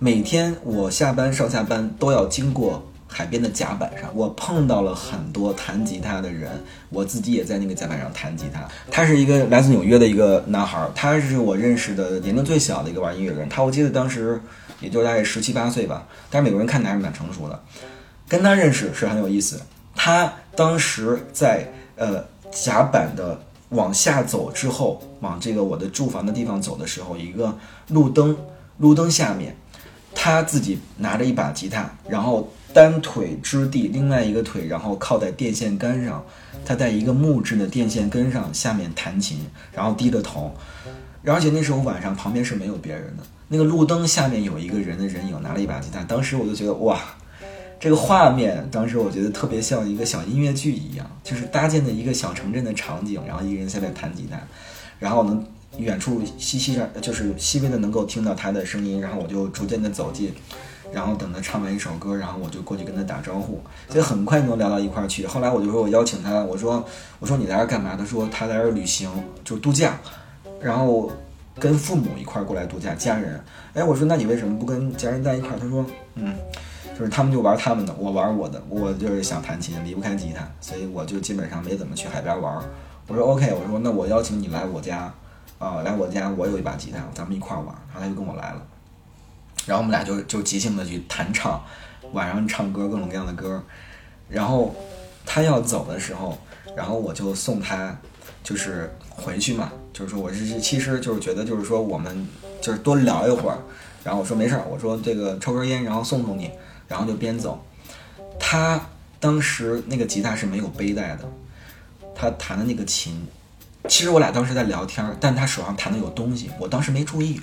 每天我下班上下班都要经过海边的甲板上，我碰到了很多弹吉他的人，我自己也在那个甲板上弹吉他。他是一个来自纽约的一个男孩，他是我认识的年龄最小的一个玩音乐人。他我记得当时也就大概十七八岁吧，但是美国人看他还是蛮成熟的。跟他认识是很有意思。他当时在呃甲板的往下走之后，往这个我的住房的地方走的时候，一个路灯，路灯下面，他自己拿着一把吉他，然后单腿支地，另外一个腿然后靠在电线杆上，他在一个木质的电线杆上下面弹琴，然后低着头，而且那时候晚上旁边是没有别人的，那个路灯下面有一个人的人影，拿了一把吉他，当时我就觉得哇。这个画面，当时我觉得特别像一个小音乐剧一样，就是搭建的一个小城镇的场景，然后一个人在那弹吉他，然后能远处细细的，就是细微的能够听到他的声音，然后我就逐渐的走近，然后等他唱完一首歌，然后我就过去跟他打招呼，所以很快能聊到一块儿去。后来我就说我邀请他，我说我说你来这干嘛？他说他来这旅行，就度假，然后跟父母一块儿过来度假，家人。哎，我说那你为什么不跟家人在一块儿？他说嗯。就是他们就玩他们的，我玩我的，我就是想弹琴，离不开吉他，所以我就基本上没怎么去海边玩。我说 OK，我说那我邀请你来我家，啊、来我家，我有一把吉他，咱们一块儿玩。然后他就跟我来了，然后我们俩就就即兴的去弹唱，晚上唱歌各种各样的歌。然后他要走的时候，然后我就送他，就是回去嘛，就是说我是其实就是觉得就是说我们就是多聊一会儿。然后我说没事儿，我说这个抽根烟，然后送送你，然后就边走。他当时那个吉他是没有背带的，他弹的那个琴，其实我俩当时在聊天，但他手上弹的有东西，我当时没注意。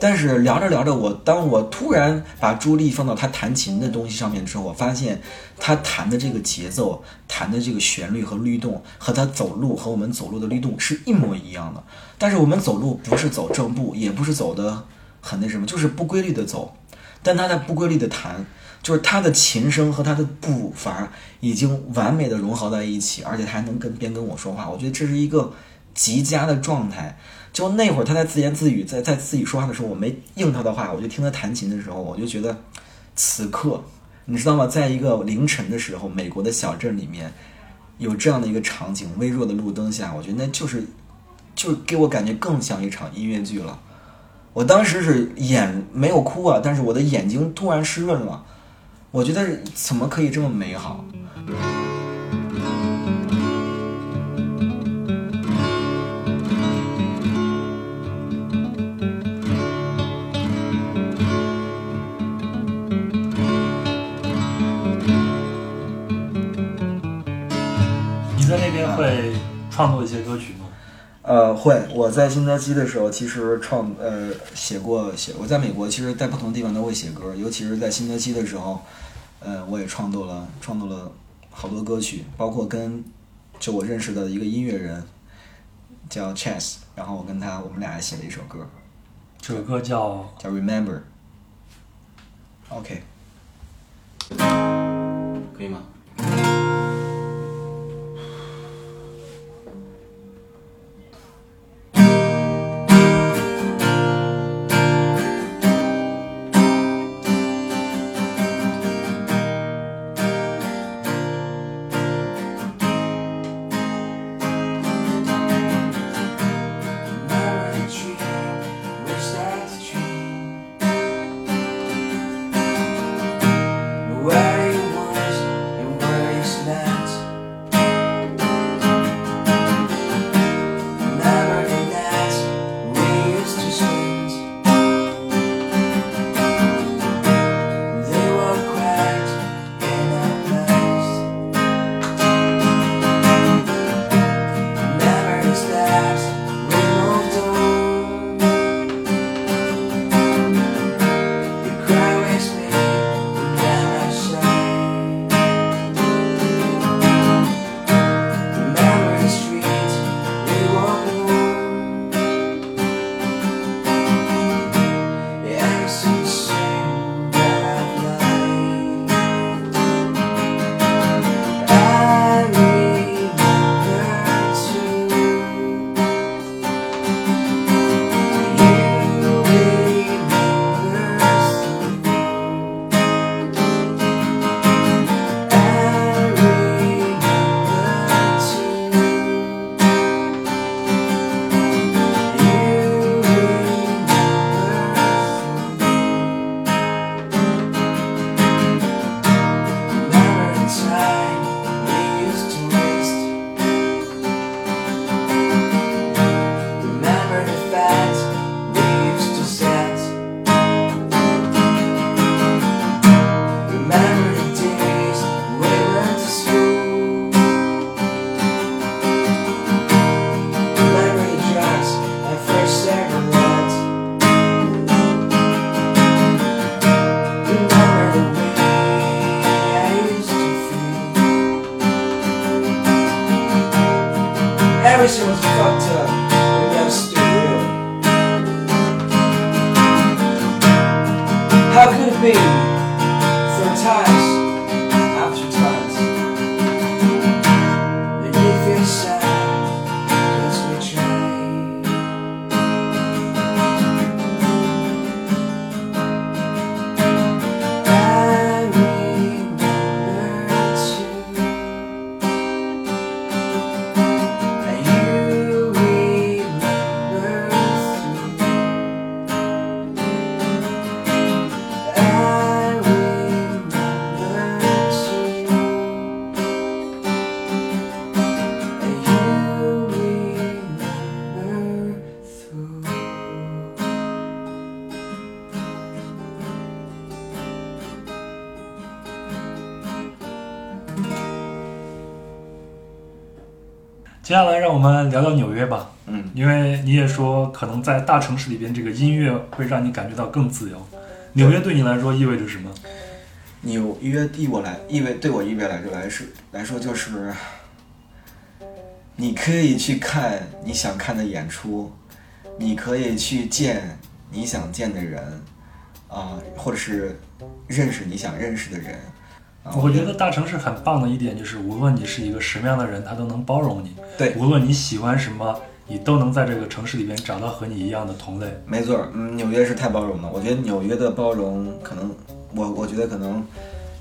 但是聊着聊着，我当我突然把注意力放到他弹琴的东西上面之后，我发现他弹的这个节奏、弹的这个旋律和律动，和他走路和我们走路的律动是一模一样的。但是我们走路不是走正步，也不是走的很那什么，就是不规律的走。但他在不规律的弹，就是他的琴声和他的步伐已经完美的融合在一起，而且他还能跟边跟我说话，我觉得这是一个极佳的状态。就那会儿他在自言自语，在在自己说话的时候，我没应他的话，我就听他弹琴的时候，我就觉得此刻，你知道吗？在一个凌晨的时候，美国的小镇里面有这样的一个场景，微弱的路灯下，我觉得那就是就给我感觉更像一场音乐剧了。我当时是眼没有哭啊，但是我的眼睛突然湿润了。我觉得怎么可以这么美好？创作一些歌曲吗？呃，会。我在新泽西的时候，其实创呃写过写。我在美国，其实在不同的地方都会写歌，尤其是在新泽西的时候，呃，我也创作了创作了好多歌曲，包括跟就我认识的一个音乐人叫 Chess，然后我跟他我们俩还写了一首歌这首歌叫叫 Remember。OK，可以吗？接下来让我们聊聊纽约吧，嗯，因为你也说可能在大城市里边，这个音乐会让你感觉到更自由。纽约对你来说意味着什么？纽约对我来意味对我意味来说来说来说就是，你可以去看你想看的演出，你可以去见你想见的人，啊、或者是认识你想认识的人。啊我觉得大城市很棒的一点就是，无论你是一个什么样的人，他都能包容你。对无论你喜欢什么，你都能在这个城市里边找到和你一样的同类。没错儿，嗯，纽约是太包容了。我觉得纽约的包容可能，我我觉得可能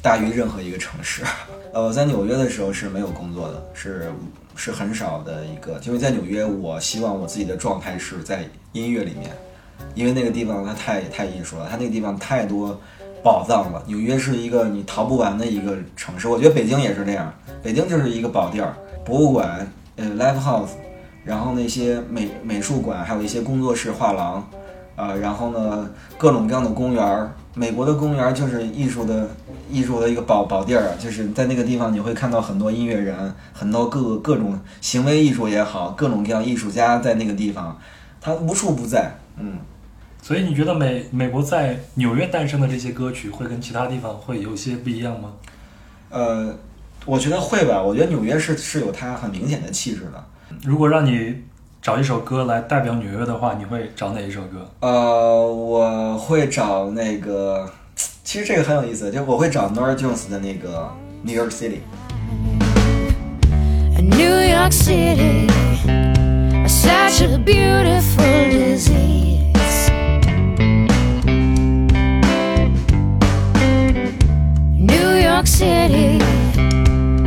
大于任何一个城市。*laughs* 呃，我在纽约的时候是没有工作的，是是很少的一个，因为在纽约，我希望我自己的状态是在音乐里面，因为那个地方它太太艺术了，它那个地方太多宝藏了。纽约是一个你逃不完的一个城市，我觉得北京也是这样，北京就是一个宝地儿，博物馆，呃，live house，然后那些美美术馆，还有一些工作室、画廊，啊、然后呢，各种各样的公园儿。美国的公园儿就是艺术的艺术的一个宝宝地儿，啊就是在那个地方你会看到很多音乐人，很多各各种行为艺术也好，各种各样艺术家在那个地方，他无处不在。嗯，所以你觉得美美国在纽约诞生的这些歌曲会跟其他地方会有些不一样吗？呃，我觉得会吧。我觉得纽约是是有它很明显的气质的。如果让你找一首歌来代表纽约的话，你会找哪一首歌？呃，我会找那个，其实这个很有意思，就我会找 Nora Jones 的那个 New York City。New York City, such a beautiful disease. York City,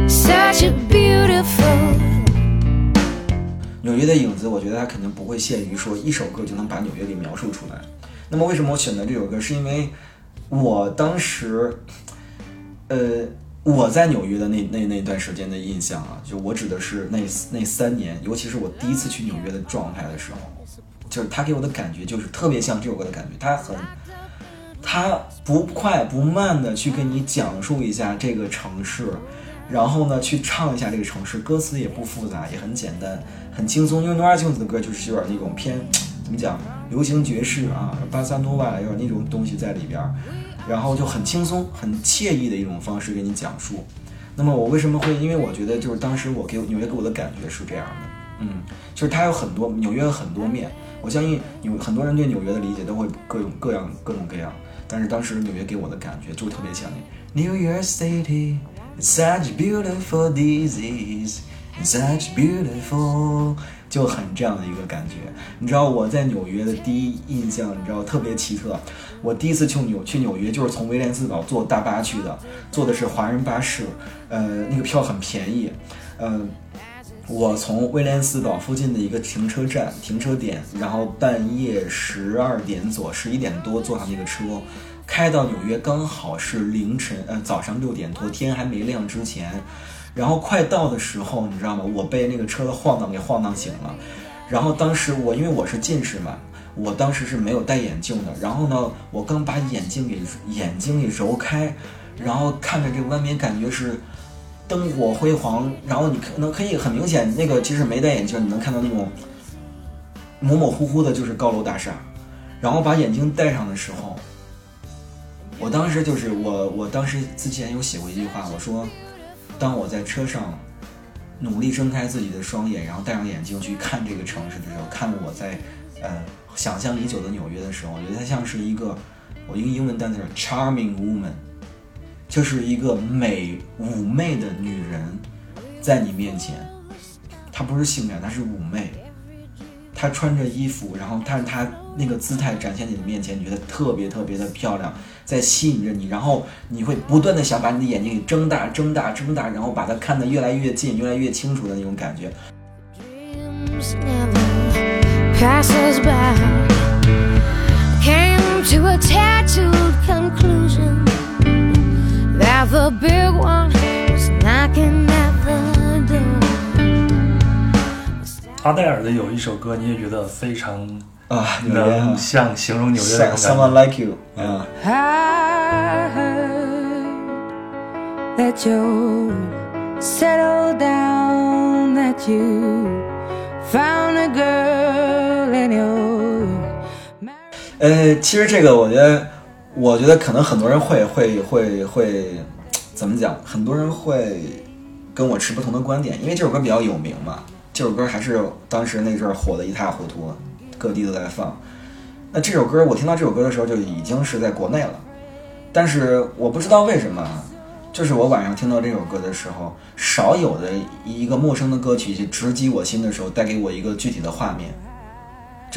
such a beautiful. 纽约的影子，我觉得它肯定不会限于说一首歌就能把纽约给描述出来。那么为什么我选择这首歌？是因为我当时，呃，我在纽约的那那那段时间的印象啊，就我指的是那那三年，尤其是我第一次去纽约的状态的时候，就是他给我的感觉就是特别像这首歌的感觉，他很。他不快不慢的去跟你讲述一下这个城市，然后呢去唱一下这个城市，歌词也不复杂，也很简单，很轻松。因为 Nora Jones 的歌就是有点那种偏怎么讲，流行爵士啊，巴萨诺瓦有点那种东西在里边儿，然后就很轻松、很惬意的一种方式给你讲述。那么我为什么会？因为我觉得就是当时我给纽约给我的感觉是这样的，嗯，就是它有很多纽约有很多面。我相信有很多人对纽约的理解都会各种各样各种各样，但是当时纽约给我的感觉就特别强烈。New York City, it's such beautiful disease, it's such beautiful，就很这样的一个感觉。你知道我在纽约的第一印象，你知道特别奇特。我第一次去纽去纽约就是从威廉斯堡坐大巴去的，坐的是华人巴士，呃，那个票很便宜，呃。我从威廉斯堡附近的一个停车站、停车点，然后半夜十二点左、十一点多坐上那个车，开到纽约，刚好是凌晨，呃，早上六点多，天还没亮之前。然后快到的时候，你知道吗？我被那个车的晃荡给晃荡醒了。然后当时我因为我是近视嘛，我当时是没有戴眼镜的。然后呢，我刚把眼镜给眼睛给揉开，然后看着这外面，感觉是。灯火辉煌，然后你可能可以很明显，那个即使没戴眼镜，你能看到那种模模糊糊的，就是高楼大厦。然后把眼镜戴上的时候，我当时就是我，我当时之前有写过一句话，我说，当我在车上努力睁开自己的双眼，然后戴上眼镜去看这个城市的时候，看我在呃想象已久的纽约的时候，我觉得它像是一个我用英文单词叫 charming woman。就是一个美妩媚的女人，在你面前，她不是性感，她是妩媚。她穿着衣服，然后但是她那个姿态展现在你面前，你觉得特别特别的漂亮，在吸引着你，然后你会不断的想把你的眼睛给睁大、睁大、睁大，然后把它看得越来越近、越来越清楚的那种感觉。came to a that the big one was knocking at the door. 阿黛尔的有一首歌，你也觉得非常啊，纽约啊能像形容纽约那种 Someone 感觉。 like you 啊， I heard that your settle down that you found a girl and you're 呃，其实这个我觉得， 我觉得可能很多人会会会会怎么讲？很多人会跟我持不同的观点，因为这首歌比较有名嘛。这首歌还是当时那阵儿火的一塌糊涂，各地都在放。那这首歌我听到这首歌的时候就已经是在国内了，但是我不知道为什么，就是我晚上听到这首歌的时候，少有的一个陌生的歌曲去直击我心的时候，带给我一个具体的画面。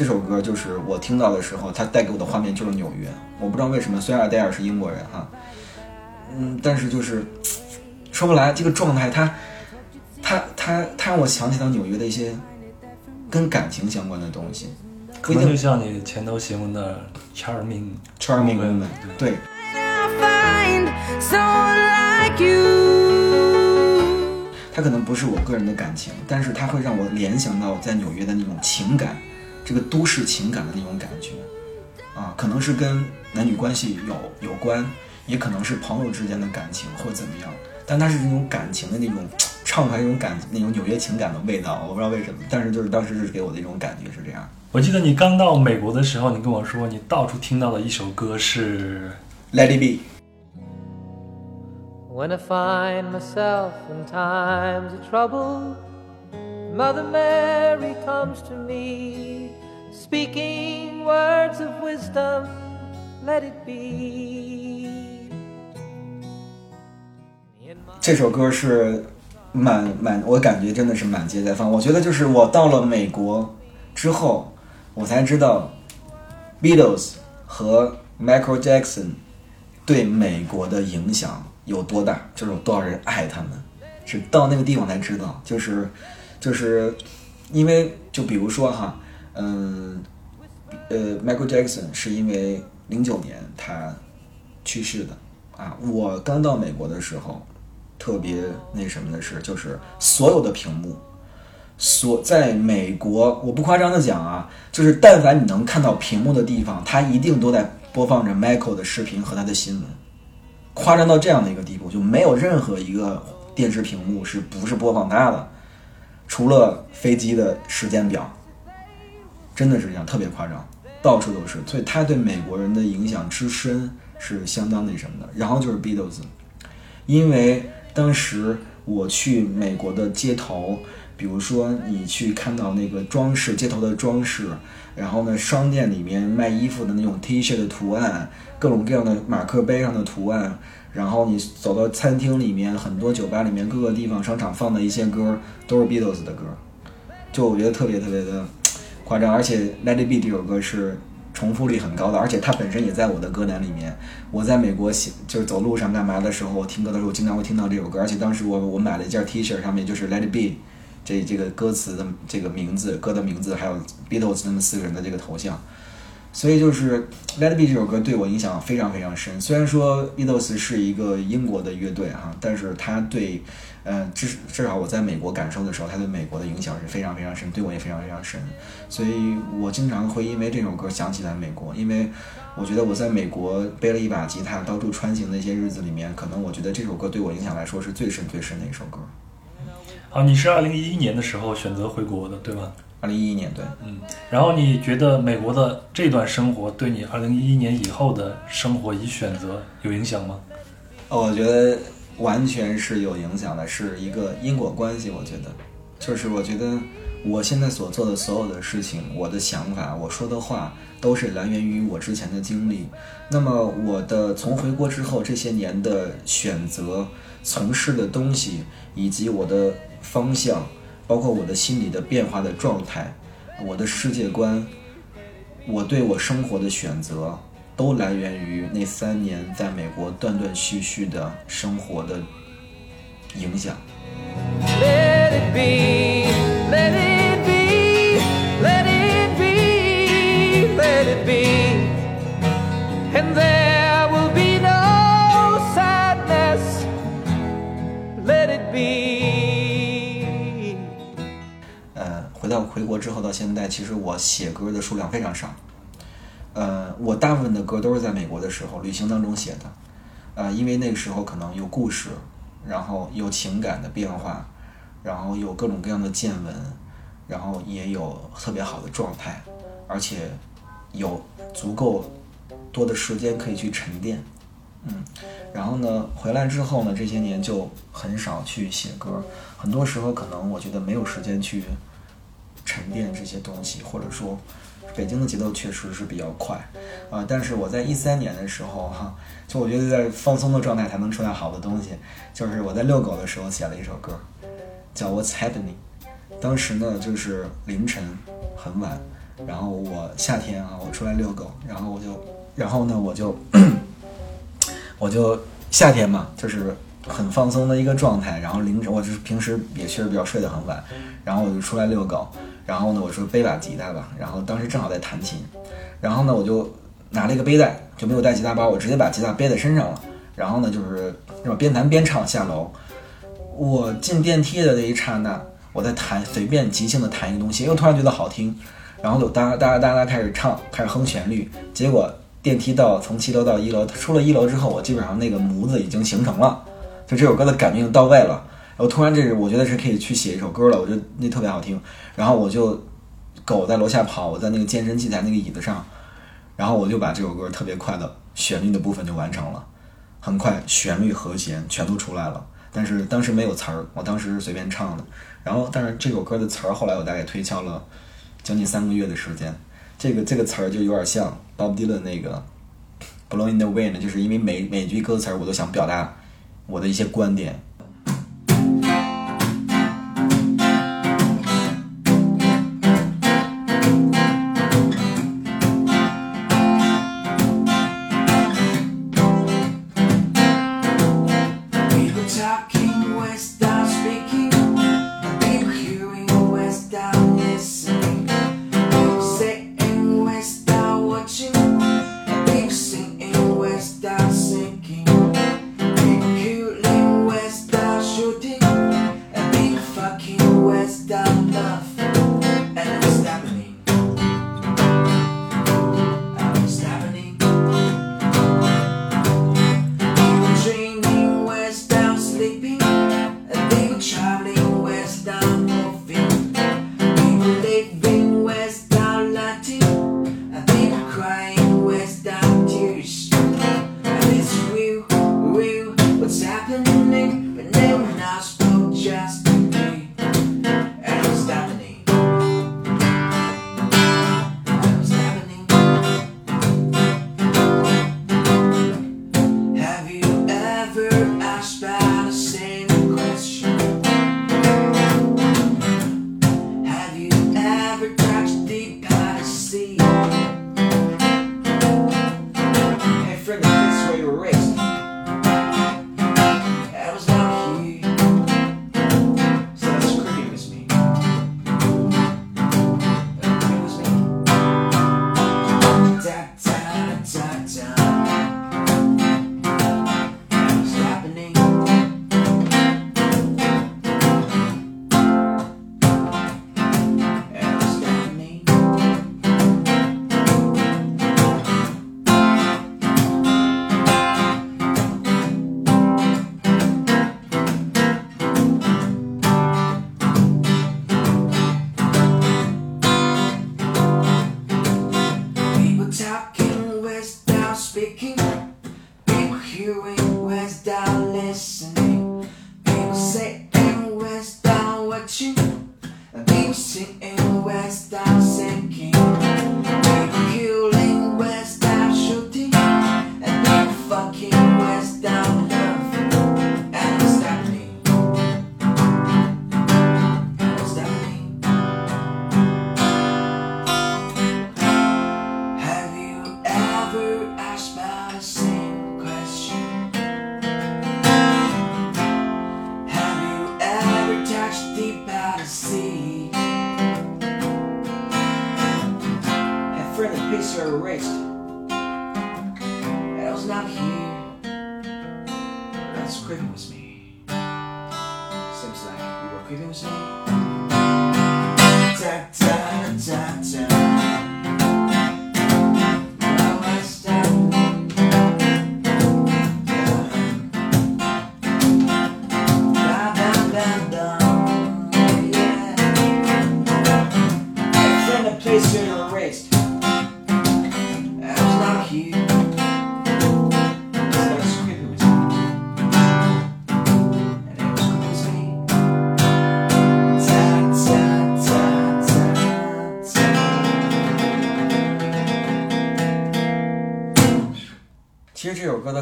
这首歌就是我听到的时候，它带给我的画面就是纽约。我不知道为什么，虽然 Adele 是英国人哈，嗯，但是就是 *tsk* 说不来这个状态，它它它它让我想起到纽约的一些跟感情相关的东西。可能就像你前头形容的 charming charming woman，对，find someone like you. 它可能不是我个人的感情，但是它会让我联想到在纽约的那种情感，这个都市情感的那种感觉，啊，可能是跟男女关系有有关，也可能是朋友之间的感情或怎么样，但它是那种感情的那种唱出来那种感那种纽约情感的味道，我不知道为什么，但是就是当时是给我的一种感觉是这样。我记得你刚到美国的时候，你跟我说你到处听到的一首歌是 Let it be。When I find myself in times of trouble, Mother Mary comes to me, speaking words of wisdom, let it be. 这首歌是满满，我感觉真的是满街在放。我觉得就是我到了美国之后，我才知道 Beatles 和 Michael Jackson 对美国的影响有多大，就是有多少人爱他们，是到那个地方才知道。就是就是因为就比如说哈，嗯呃，Michael Jackson 是因为零九年他去世的啊。我刚到美国的时候，特别那什么的是，就是所有的屏幕，所在美国，我不夸张的讲啊，就是但凡你能看到屏幕的地方，它一定都在播放着 Michael 的视频和他的新闻，夸张到这样的一个地步，就没有任何一个电视屏幕是不是播放他的，除了飞机的时间表，真的是这样，特别夸张，到处都是，所以他对美国人的影响之深是相当那什么的。然后就是 Beatles，因为当时我去美国的街头，比如说你去看到那个装饰，街头的装饰，然后呢，商店里面卖衣服的那种 T 恤的图案，各种各样的马克杯上的图案，然后你走到餐厅里面，很多酒吧里面，各个地方商场放的一些歌都是 Beatles 的歌，就我觉得特别特别的夸张，而且《Let It Be》这首歌是重复率很高的，而且它本身也在我的歌单里面。我在美国写就是走路上干嘛的时候，我听歌的时候，经常会听到这首歌，而且当时我我买了一件 T 恤，上面就是《Let It Be》这这个歌词的这个名字、歌的名字，还有 Beatles 他们四个人的这个头像。所以就是《Let It Be》这首歌对我影响非常非常深。虽然说 Beatles 是一个英国的乐队哈，但是他对，呃，至至少我在美国感受的时候，他对美国的影响是非常非常深，对我也非常非常深。所以我经常会因为这首歌想起来美国，因为我觉得我在美国背了一把吉他到处穿行的一些日子里面，可能我觉得这首歌对我影响来说是最深最深的一首歌。好，你是二零一一年的时候选择回国的，对吧？二零一一年，对，嗯。然后你觉得美国的这段生活对你二零一一年以后的生活与选择有影响吗？哦我觉得完全是有影响的，是一个因果关系。我觉得，就是我觉得我现在所做的所有的事情，我的想法，我说的话，都是来源于我之前的经历。那么我的从回国之后这些年的选择、从事的东西，以及我的方向，包括我的心理的变化的状态，我的世界观，我对我生活的选择，都来源于那三年在美国断断续续的生活的影响。Let it be, let it be, let it be, let it be. 到回国之后到现在，其实我写歌的数量非常少。呃，我大部分的歌都是在美国的时候旅行当中写的。呃，因为那个时候可能有故事，然后有情感的变化，然后有各种各样的见闻，然后也有特别好的状态，而且有足够多的时间可以去沉淀。嗯，然后呢，回来之后呢，这些年就很少去写歌，很多时候可能我觉得没有时间去沉淀这些东西，或者说，北京的节奏确实是比较快，啊、但是我在一三年的时候哈、就我觉得在放松的状态才能出来好的东西，就是我在遛狗的时候写了一首歌，叫《What's Happening》，当时呢就是凌晨很晚，然后我夏天啊，我出来遛狗，然后我就，然后呢我就。*clears throat* 我就夏天嘛，就是很放松的一个状态。然后凌晨，我就是平时也确实比较睡得很晚，然后我就出来遛狗。然后呢，我说背把吉他吧。然后当时正好在弹琴，然后呢，我就拿了一个背带，就没有带吉他包，我直接把吉他背在身上了。然后呢，就是那种边弹边唱下楼。我进电梯的那一刹那，我在弹随便即兴的弹一个东西，因为我突然觉得好听，然后就哒哒哒哒开始唱，开始哼旋律，结果。电梯到从七楼到一楼，出了一楼之后，我基本上那个模子已经形成了，就这首歌的感觉已经到位了。我突然这是我觉得是可以去写一首歌了，我觉得那特别好听。然后我就狗在楼下跑，我在那个健身器材那个椅子上，然后我就把这首歌特别快的旋律的部分就完成了，很快旋律和弦全都出来了。但是当时没有词儿，我当时是随便唱的。然后但是这首歌的词儿后来我大概推敲了将近三个月的时间。这个这个词儿就有点像 Bob Dylan 那个 "Blowing the Wind"，就是因为每每句歌词儿我都想表达我的一些观点。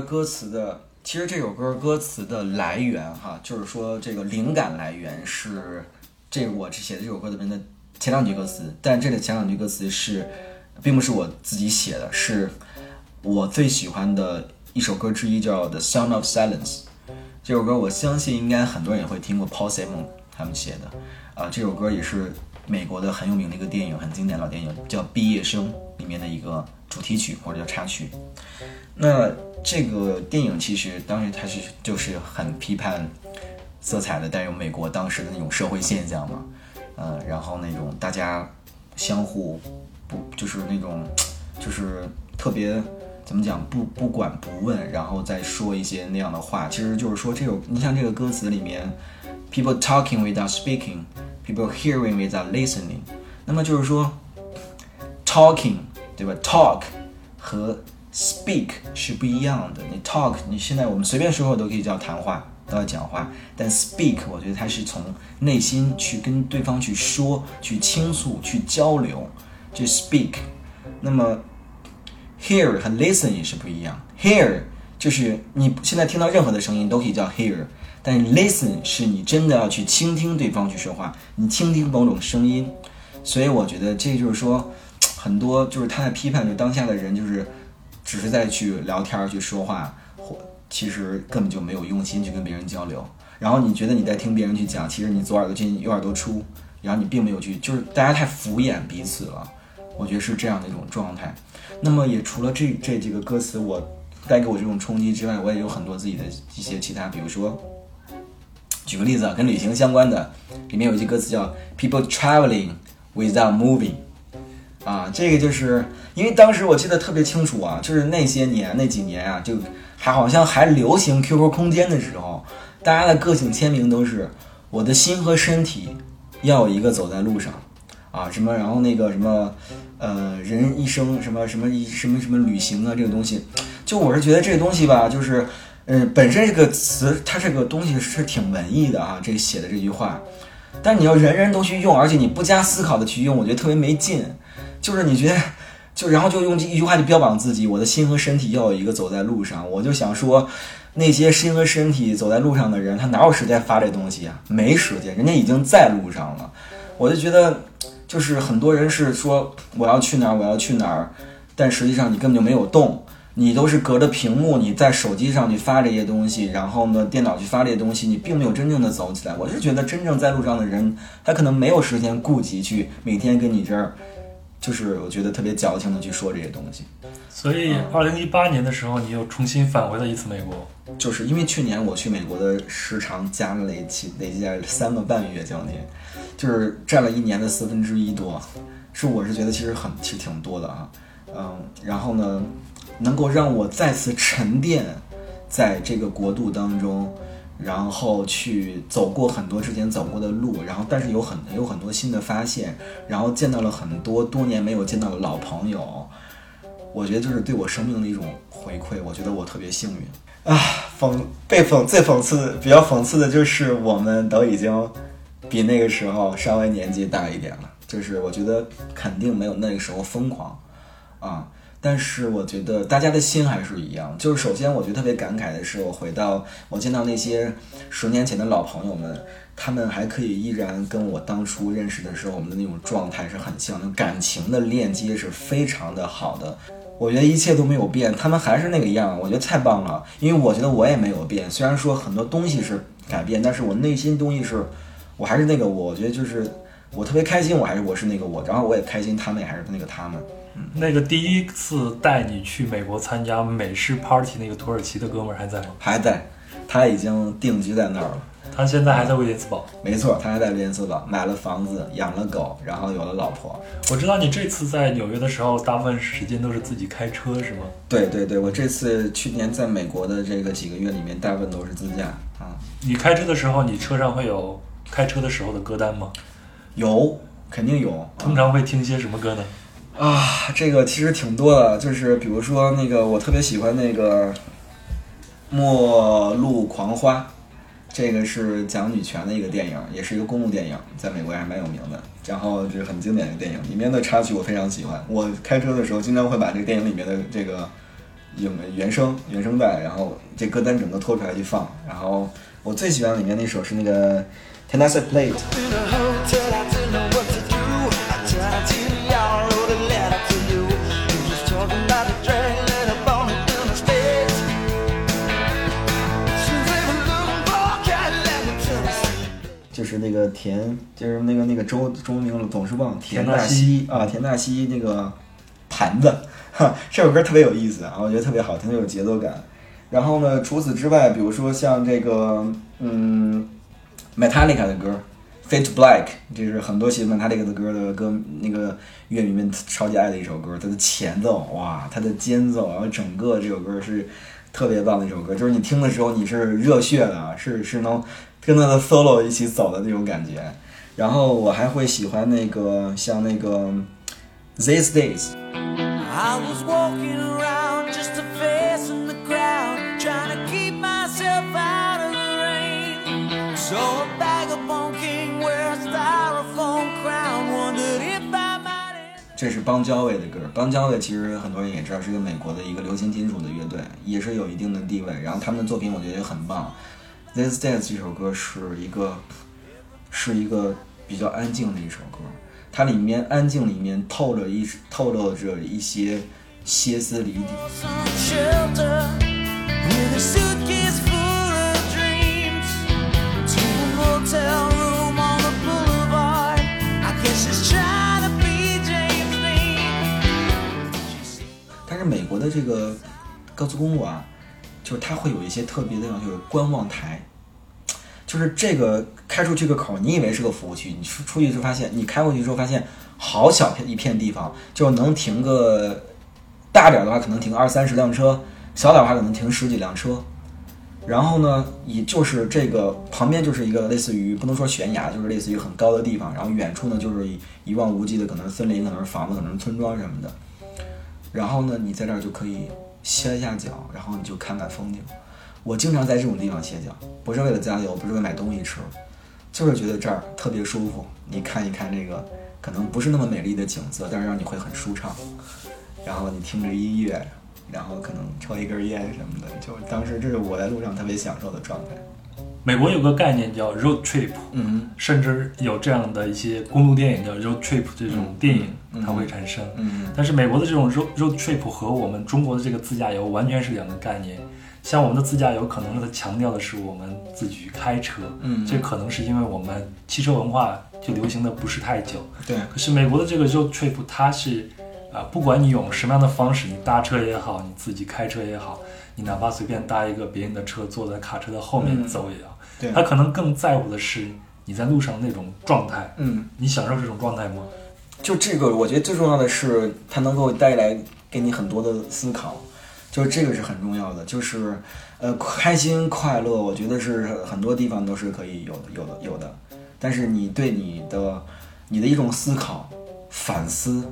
歌词的，其实这首歌歌词的来源哈，就是说这个灵感来源是这我写的这首歌里面的前两句歌词，但这里前两句歌词是，并不是我自己写的，是我最喜欢的一首歌之一，叫《The Sound of Silence》。这首歌我相信应该很多人也会听过 Paul Simon 他们写的，啊、这首歌也是美国的很有名的一个电影，很经典老电影，叫《毕业生》里面的一个主题曲或者叫插曲。那这个电影其实当时它是就是很批判色彩的，带有美国当时的那种社会现象嘛，呃，然后那种大家相互不就是那种就是特别怎么讲不不管不问，然后再说一些那样的话，其实就是说这首你像这个歌词里面，people talking without speaking，people hearing without listening，那么就是说 talking 对吧？talk 和 speak 是不一样的。你 talk，你现在我们随便说话都可以叫谈话，都要讲话。但 speak，我觉得它是从内心去跟对方去说、去倾诉、去交流，就 speak。那么 hear 和 listen 也是不一样。hear 就是你现在听到任何的声音都可以叫 hear，但 listen 是你真的要去倾听对方去说话，你倾听某种声音。所以我觉得这就是说，很多就是他在批判着当下的人，就是只是在去聊天、去说话，或其实根本就没有用心去跟别人交流。然后你觉得你在听别人去讲，其实你左耳朵进右耳朵出，然后你并没有去，就是大家太敷衍彼此了。我觉得是这样的一种状态。那么也除了这这几个歌词我带给我这种冲击之外，我也有很多自己的一些其他，比如说，举个例子啊，跟旅行相关的，里面有一句歌词叫 “People traveling without moving”。啊，这个就是因为当时我记得特别清楚啊，就是那些年那几年啊，就还好像还流行 QQ 空间的时候，大家的个性签名都是“我的心和身体要有一个走在路上”，啊，什么然后那个什么，呃，人一生什么什么一什么什么旅行啊，这个东西，就我是觉得这个东西吧，就是，嗯、本身这个词它这个东西是挺文艺的啊，这写的这句话，但你要人人都去用，而且你不加思考的去用，我觉得特别没劲。就是你觉得，就然后就用这一句话就标榜自己，我的心和身体要有一个走在路上。我就想说，那些心和身体走在路上的人，他哪有时间发这东西啊？没时间，人家已经在路上了。我就觉得，就是很多人是说我要去哪儿，我要去哪儿，但实际上你根本就没有动。你都是隔着屏幕，你在手机上去发这些东西，然后呢，电脑去发这些东西，你并没有真正的走起来。我是觉得真正在路上的人，他可能没有时间顾及去每天跟你这儿，就是我觉得特别矫情的去说这些东西。所以，二零一八年的时候，你又重新返回了一次美国。就是因为去年我去美国的时长加了累计累计在三个半月将近，就是占了一年的四分之一多，是我是觉得其实很其实挺多的啊，嗯，然后呢，能够让我再次沉淀在这个国度当中，然后去走过很多之前走过的路，然后但是有很有很多新的发现，然后见到了很多多年没有见到的老朋友，我觉得就是对我生命的一种回馈，我觉得我特别幸运。啊，讽被讽最讽刺比较讽刺的就是我们都已经比那个时候稍微年纪大一点了，就是我觉得肯定没有那个时候疯狂啊。但是我觉得大家的心还是一样。就是首先，我觉得特别感慨的是，我回到我见到那些十年前的老朋友们，他们还可以依然跟我当初认识的时候我们的那种状态是很像，那种感情的链接是非常的好的。我觉得一切都没有变，他们还是那个样，我觉得太棒了。因为我觉得我也没有变，虽然说很多东西是改变，但是我内心东西是，我还是那个我。我觉得就是我特别开心，我还是我是那个我，然后我也开心，他们也还是那个他们。那个第一次带你去美国参加美式 party 那个土耳其的哥们儿还在吗？还在，他已经定居在那儿了。他现在还在威廉斯堡。没错，他还在威廉斯堡，买了房子，养了狗，然后有了老婆。我知道你这次在纽约的时候，大部分时间都是自己开车，是吗？对对对，我这次去年在美国的这个几个月里面，大部分都是自驾啊。你开车的时候，你车上会有开车的时候的歌单吗？有，肯定有。通常会听些什么歌呢？啊，啊这个其实挺多的，就是比如说那个我特别喜欢那个《末路狂花》，这个是讲女权的一个电影，也是一个公路电影，在美国还蛮有名的。然后这是很经典的电影，里面的插曲我非常喜欢。我开车的时候经常会把这个电影里面的这个影原声原声带，然后这歌单整个拖出来去放。然后我最喜欢里面那首是那个 Tennessee Plate，就是那个田，就是那个那个州中文名总是忘田田纳西西啊，田纳西那个盘子，哈，这首歌特别有意思啊，我觉得特别好听，有节奏感。然后呢，除此之外，比如说像这个，嗯，Metallica 的歌，Fade to Black，这是很多喜欢 Metallica 的歌的歌，那个乐迷们超级爱的一首歌。它的前奏，哇，它的间奏，然后整个这首歌是特别棒的一首歌，就是你听的时候你是热血的，是是能跟他的 solo 一起走的那种感觉。然后我还会喜欢那个像那个 These Days。I was walking around just a face in the crowd, trying to keep myself out of the rain. Saw a vagabond king wear a styrofoam crown, wondered if I might. 这是邦交卫的歌。邦交卫其实很多人也知道是一个美国的一个流行金属的乐队，也是有一定的地位。然后他们的作品我觉得也很棒。This Dance 这首歌是一个是一个比较安静的一首歌，它里面安静里面透着一透露着一些歇斯底里。但是美国的这个高速公路啊，就是它会有一些特别的地方，就是观望台，就是这个开出去个口，你以为是个服务区，你出出去就发现，你开过去之后发现好小片一片地方，就能停个大点的话可能停个二三十辆车，小点的话可能停十几辆车。然后呢，也就是这个旁边就是一个类似于不能说悬崖，就是类似于很高的地方，然后远处呢就是一一望无际的，可能是森林，可能是房子，可能是村庄什么的。然后呢，你在这儿就可以歇一下脚，然后你就看看风景。我经常在这种地方歇脚，不是为了加油，不是为买东西吃，就是觉得这儿特别舒服。你看一看这个可能不是那么美丽的景色，但是让你会很舒畅。然后你听着音乐，然后可能抽一根烟什么的，就当时这是我在路上特别享受的状态。美国有个概念叫 road trip，嗯甚至有这样的一些公路电影叫 road trip 这种电影，嗯它会产生。嗯但是美国的这种 road road trip 和我们中国的这个自驾游完全是两个概念。像我们的自驾游，可能它强调的是我们自己开车，嗯这可能是因为我们汽车文化就流行的不是太久。对，可是美国的这个 road trip，它是啊、不管你用什么样的方式，你搭车也好，你自己开车也好，你哪怕随便搭一个别人的车，坐在卡车的后面嗯走也好，对他可能更在乎的是你在路上那种状态。嗯，你享受这种状态吗？就这个，我觉得最重要的是它能够带来给你很多的思考，就是这个是很重要的，就是呃开心快乐，我觉得是很多地方都是可以有的有的有的，但是你对你的你的一种思考反思，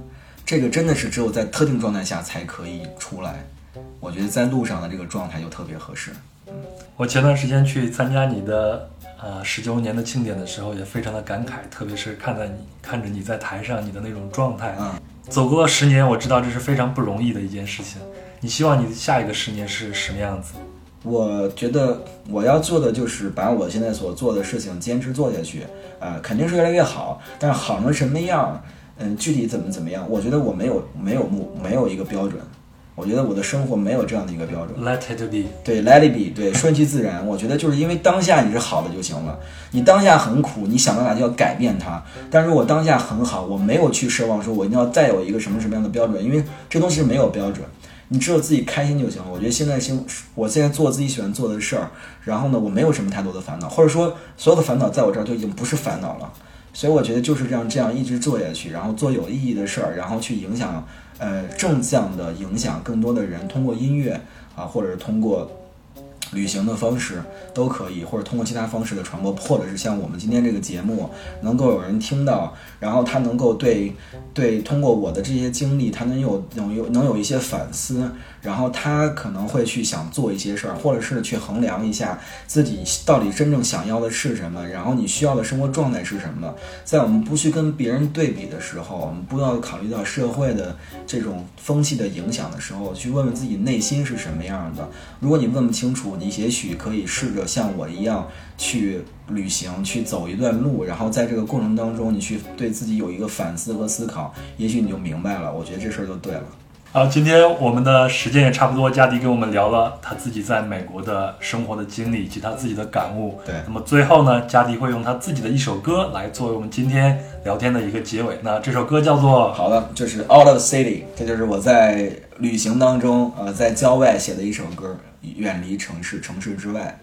这个真的是只有在特定状态下才可以出来。我觉得在路上的这个状态就特别合适。我前段时间去参加你的呃十周年的庆典的时候，也非常的感慨，特别是看在你看着你在台上你的那种状态，嗯，走过了十年，我知道这是非常不容易的一件事情。你希望你下一个十年是什么样子？我觉得我要做的就是把我现在所做的事情坚持做下去，呃，肯定是越来越好，但是好成什么样，嗯，具体怎么怎么样，我觉得我没有没有目没有一个标准，我觉得我的生活没有这样的一个标准。Let it be。对，let it be，对，顺其自然。我觉得就是因为当下你是好的就行了。你当下很苦，你想办法就要改变它。但如果当下很好，我没有去奢望说我一定要再有一个什么什么样的标准，因为这东西是没有标准，你只有自己开心就行了。我觉得现在心，我现在做自己喜欢做的事儿，然后呢，我没有什么太多的烦恼，或者说所有的烦恼在我这儿就已经不是烦恼了。所以我觉得就是这样，这样一直做下去，然后做有意义的事儿，然后去影响，呃，正向的影响更多的人，通过音乐啊，或者是通过旅行的方式都可以，或者通过其他方式的传播，或者是像我们今天这个节目能够有人听到，然后他能够对对通过我的这些经历，他能有能有能有一些反思，然后他可能会去想做一些事儿，或者是去衡量一下自己到底真正想要的是什么，然后你需要的生活状态是什么。在我们不去跟别人对比的时候，我们不要考虑到社会的这种风气的影响的时候，去问问自己内心是什么样的。如果你问不清楚，你也许可以试着像我一样去旅行，去走一段路，然后在这个过程当中，你去对自己有一个反思和思考，也许你就明白了。我觉得这事儿就对了。好，今天我们的时间也差不多，佳迪跟我们聊了他自己在美国的生活的经历以及他自己的感悟。对那么最后呢，佳迪会用他自己的一首歌来作为我们今天聊天的一个结尾。那这首歌叫做好的，就是 Out of City，这就是我在旅行当中，呃，在郊外写的一首歌，远离城市，城市之外。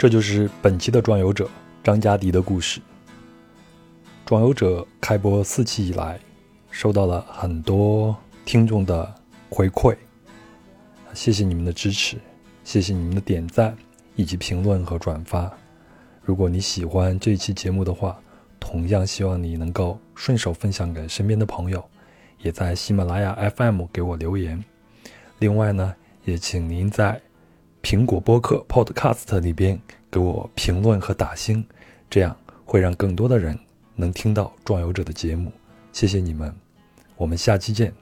这就是本期的壮游者张嘉迪的故事。壮游者开播四期以来，收到了很多听众的回馈，谢谢你们的支持，谢谢你们的点赞以及评论和转发。如果你喜欢这期节目的话，同样希望你能够顺手分享给身边的朋友，也在喜马拉雅 FM 给我留言。另外呢，也请您在苹果播客 Podcast 里边给我评论和打星，这样会让更多的人能听到壮游者的节目。谢谢你们，我们下期见。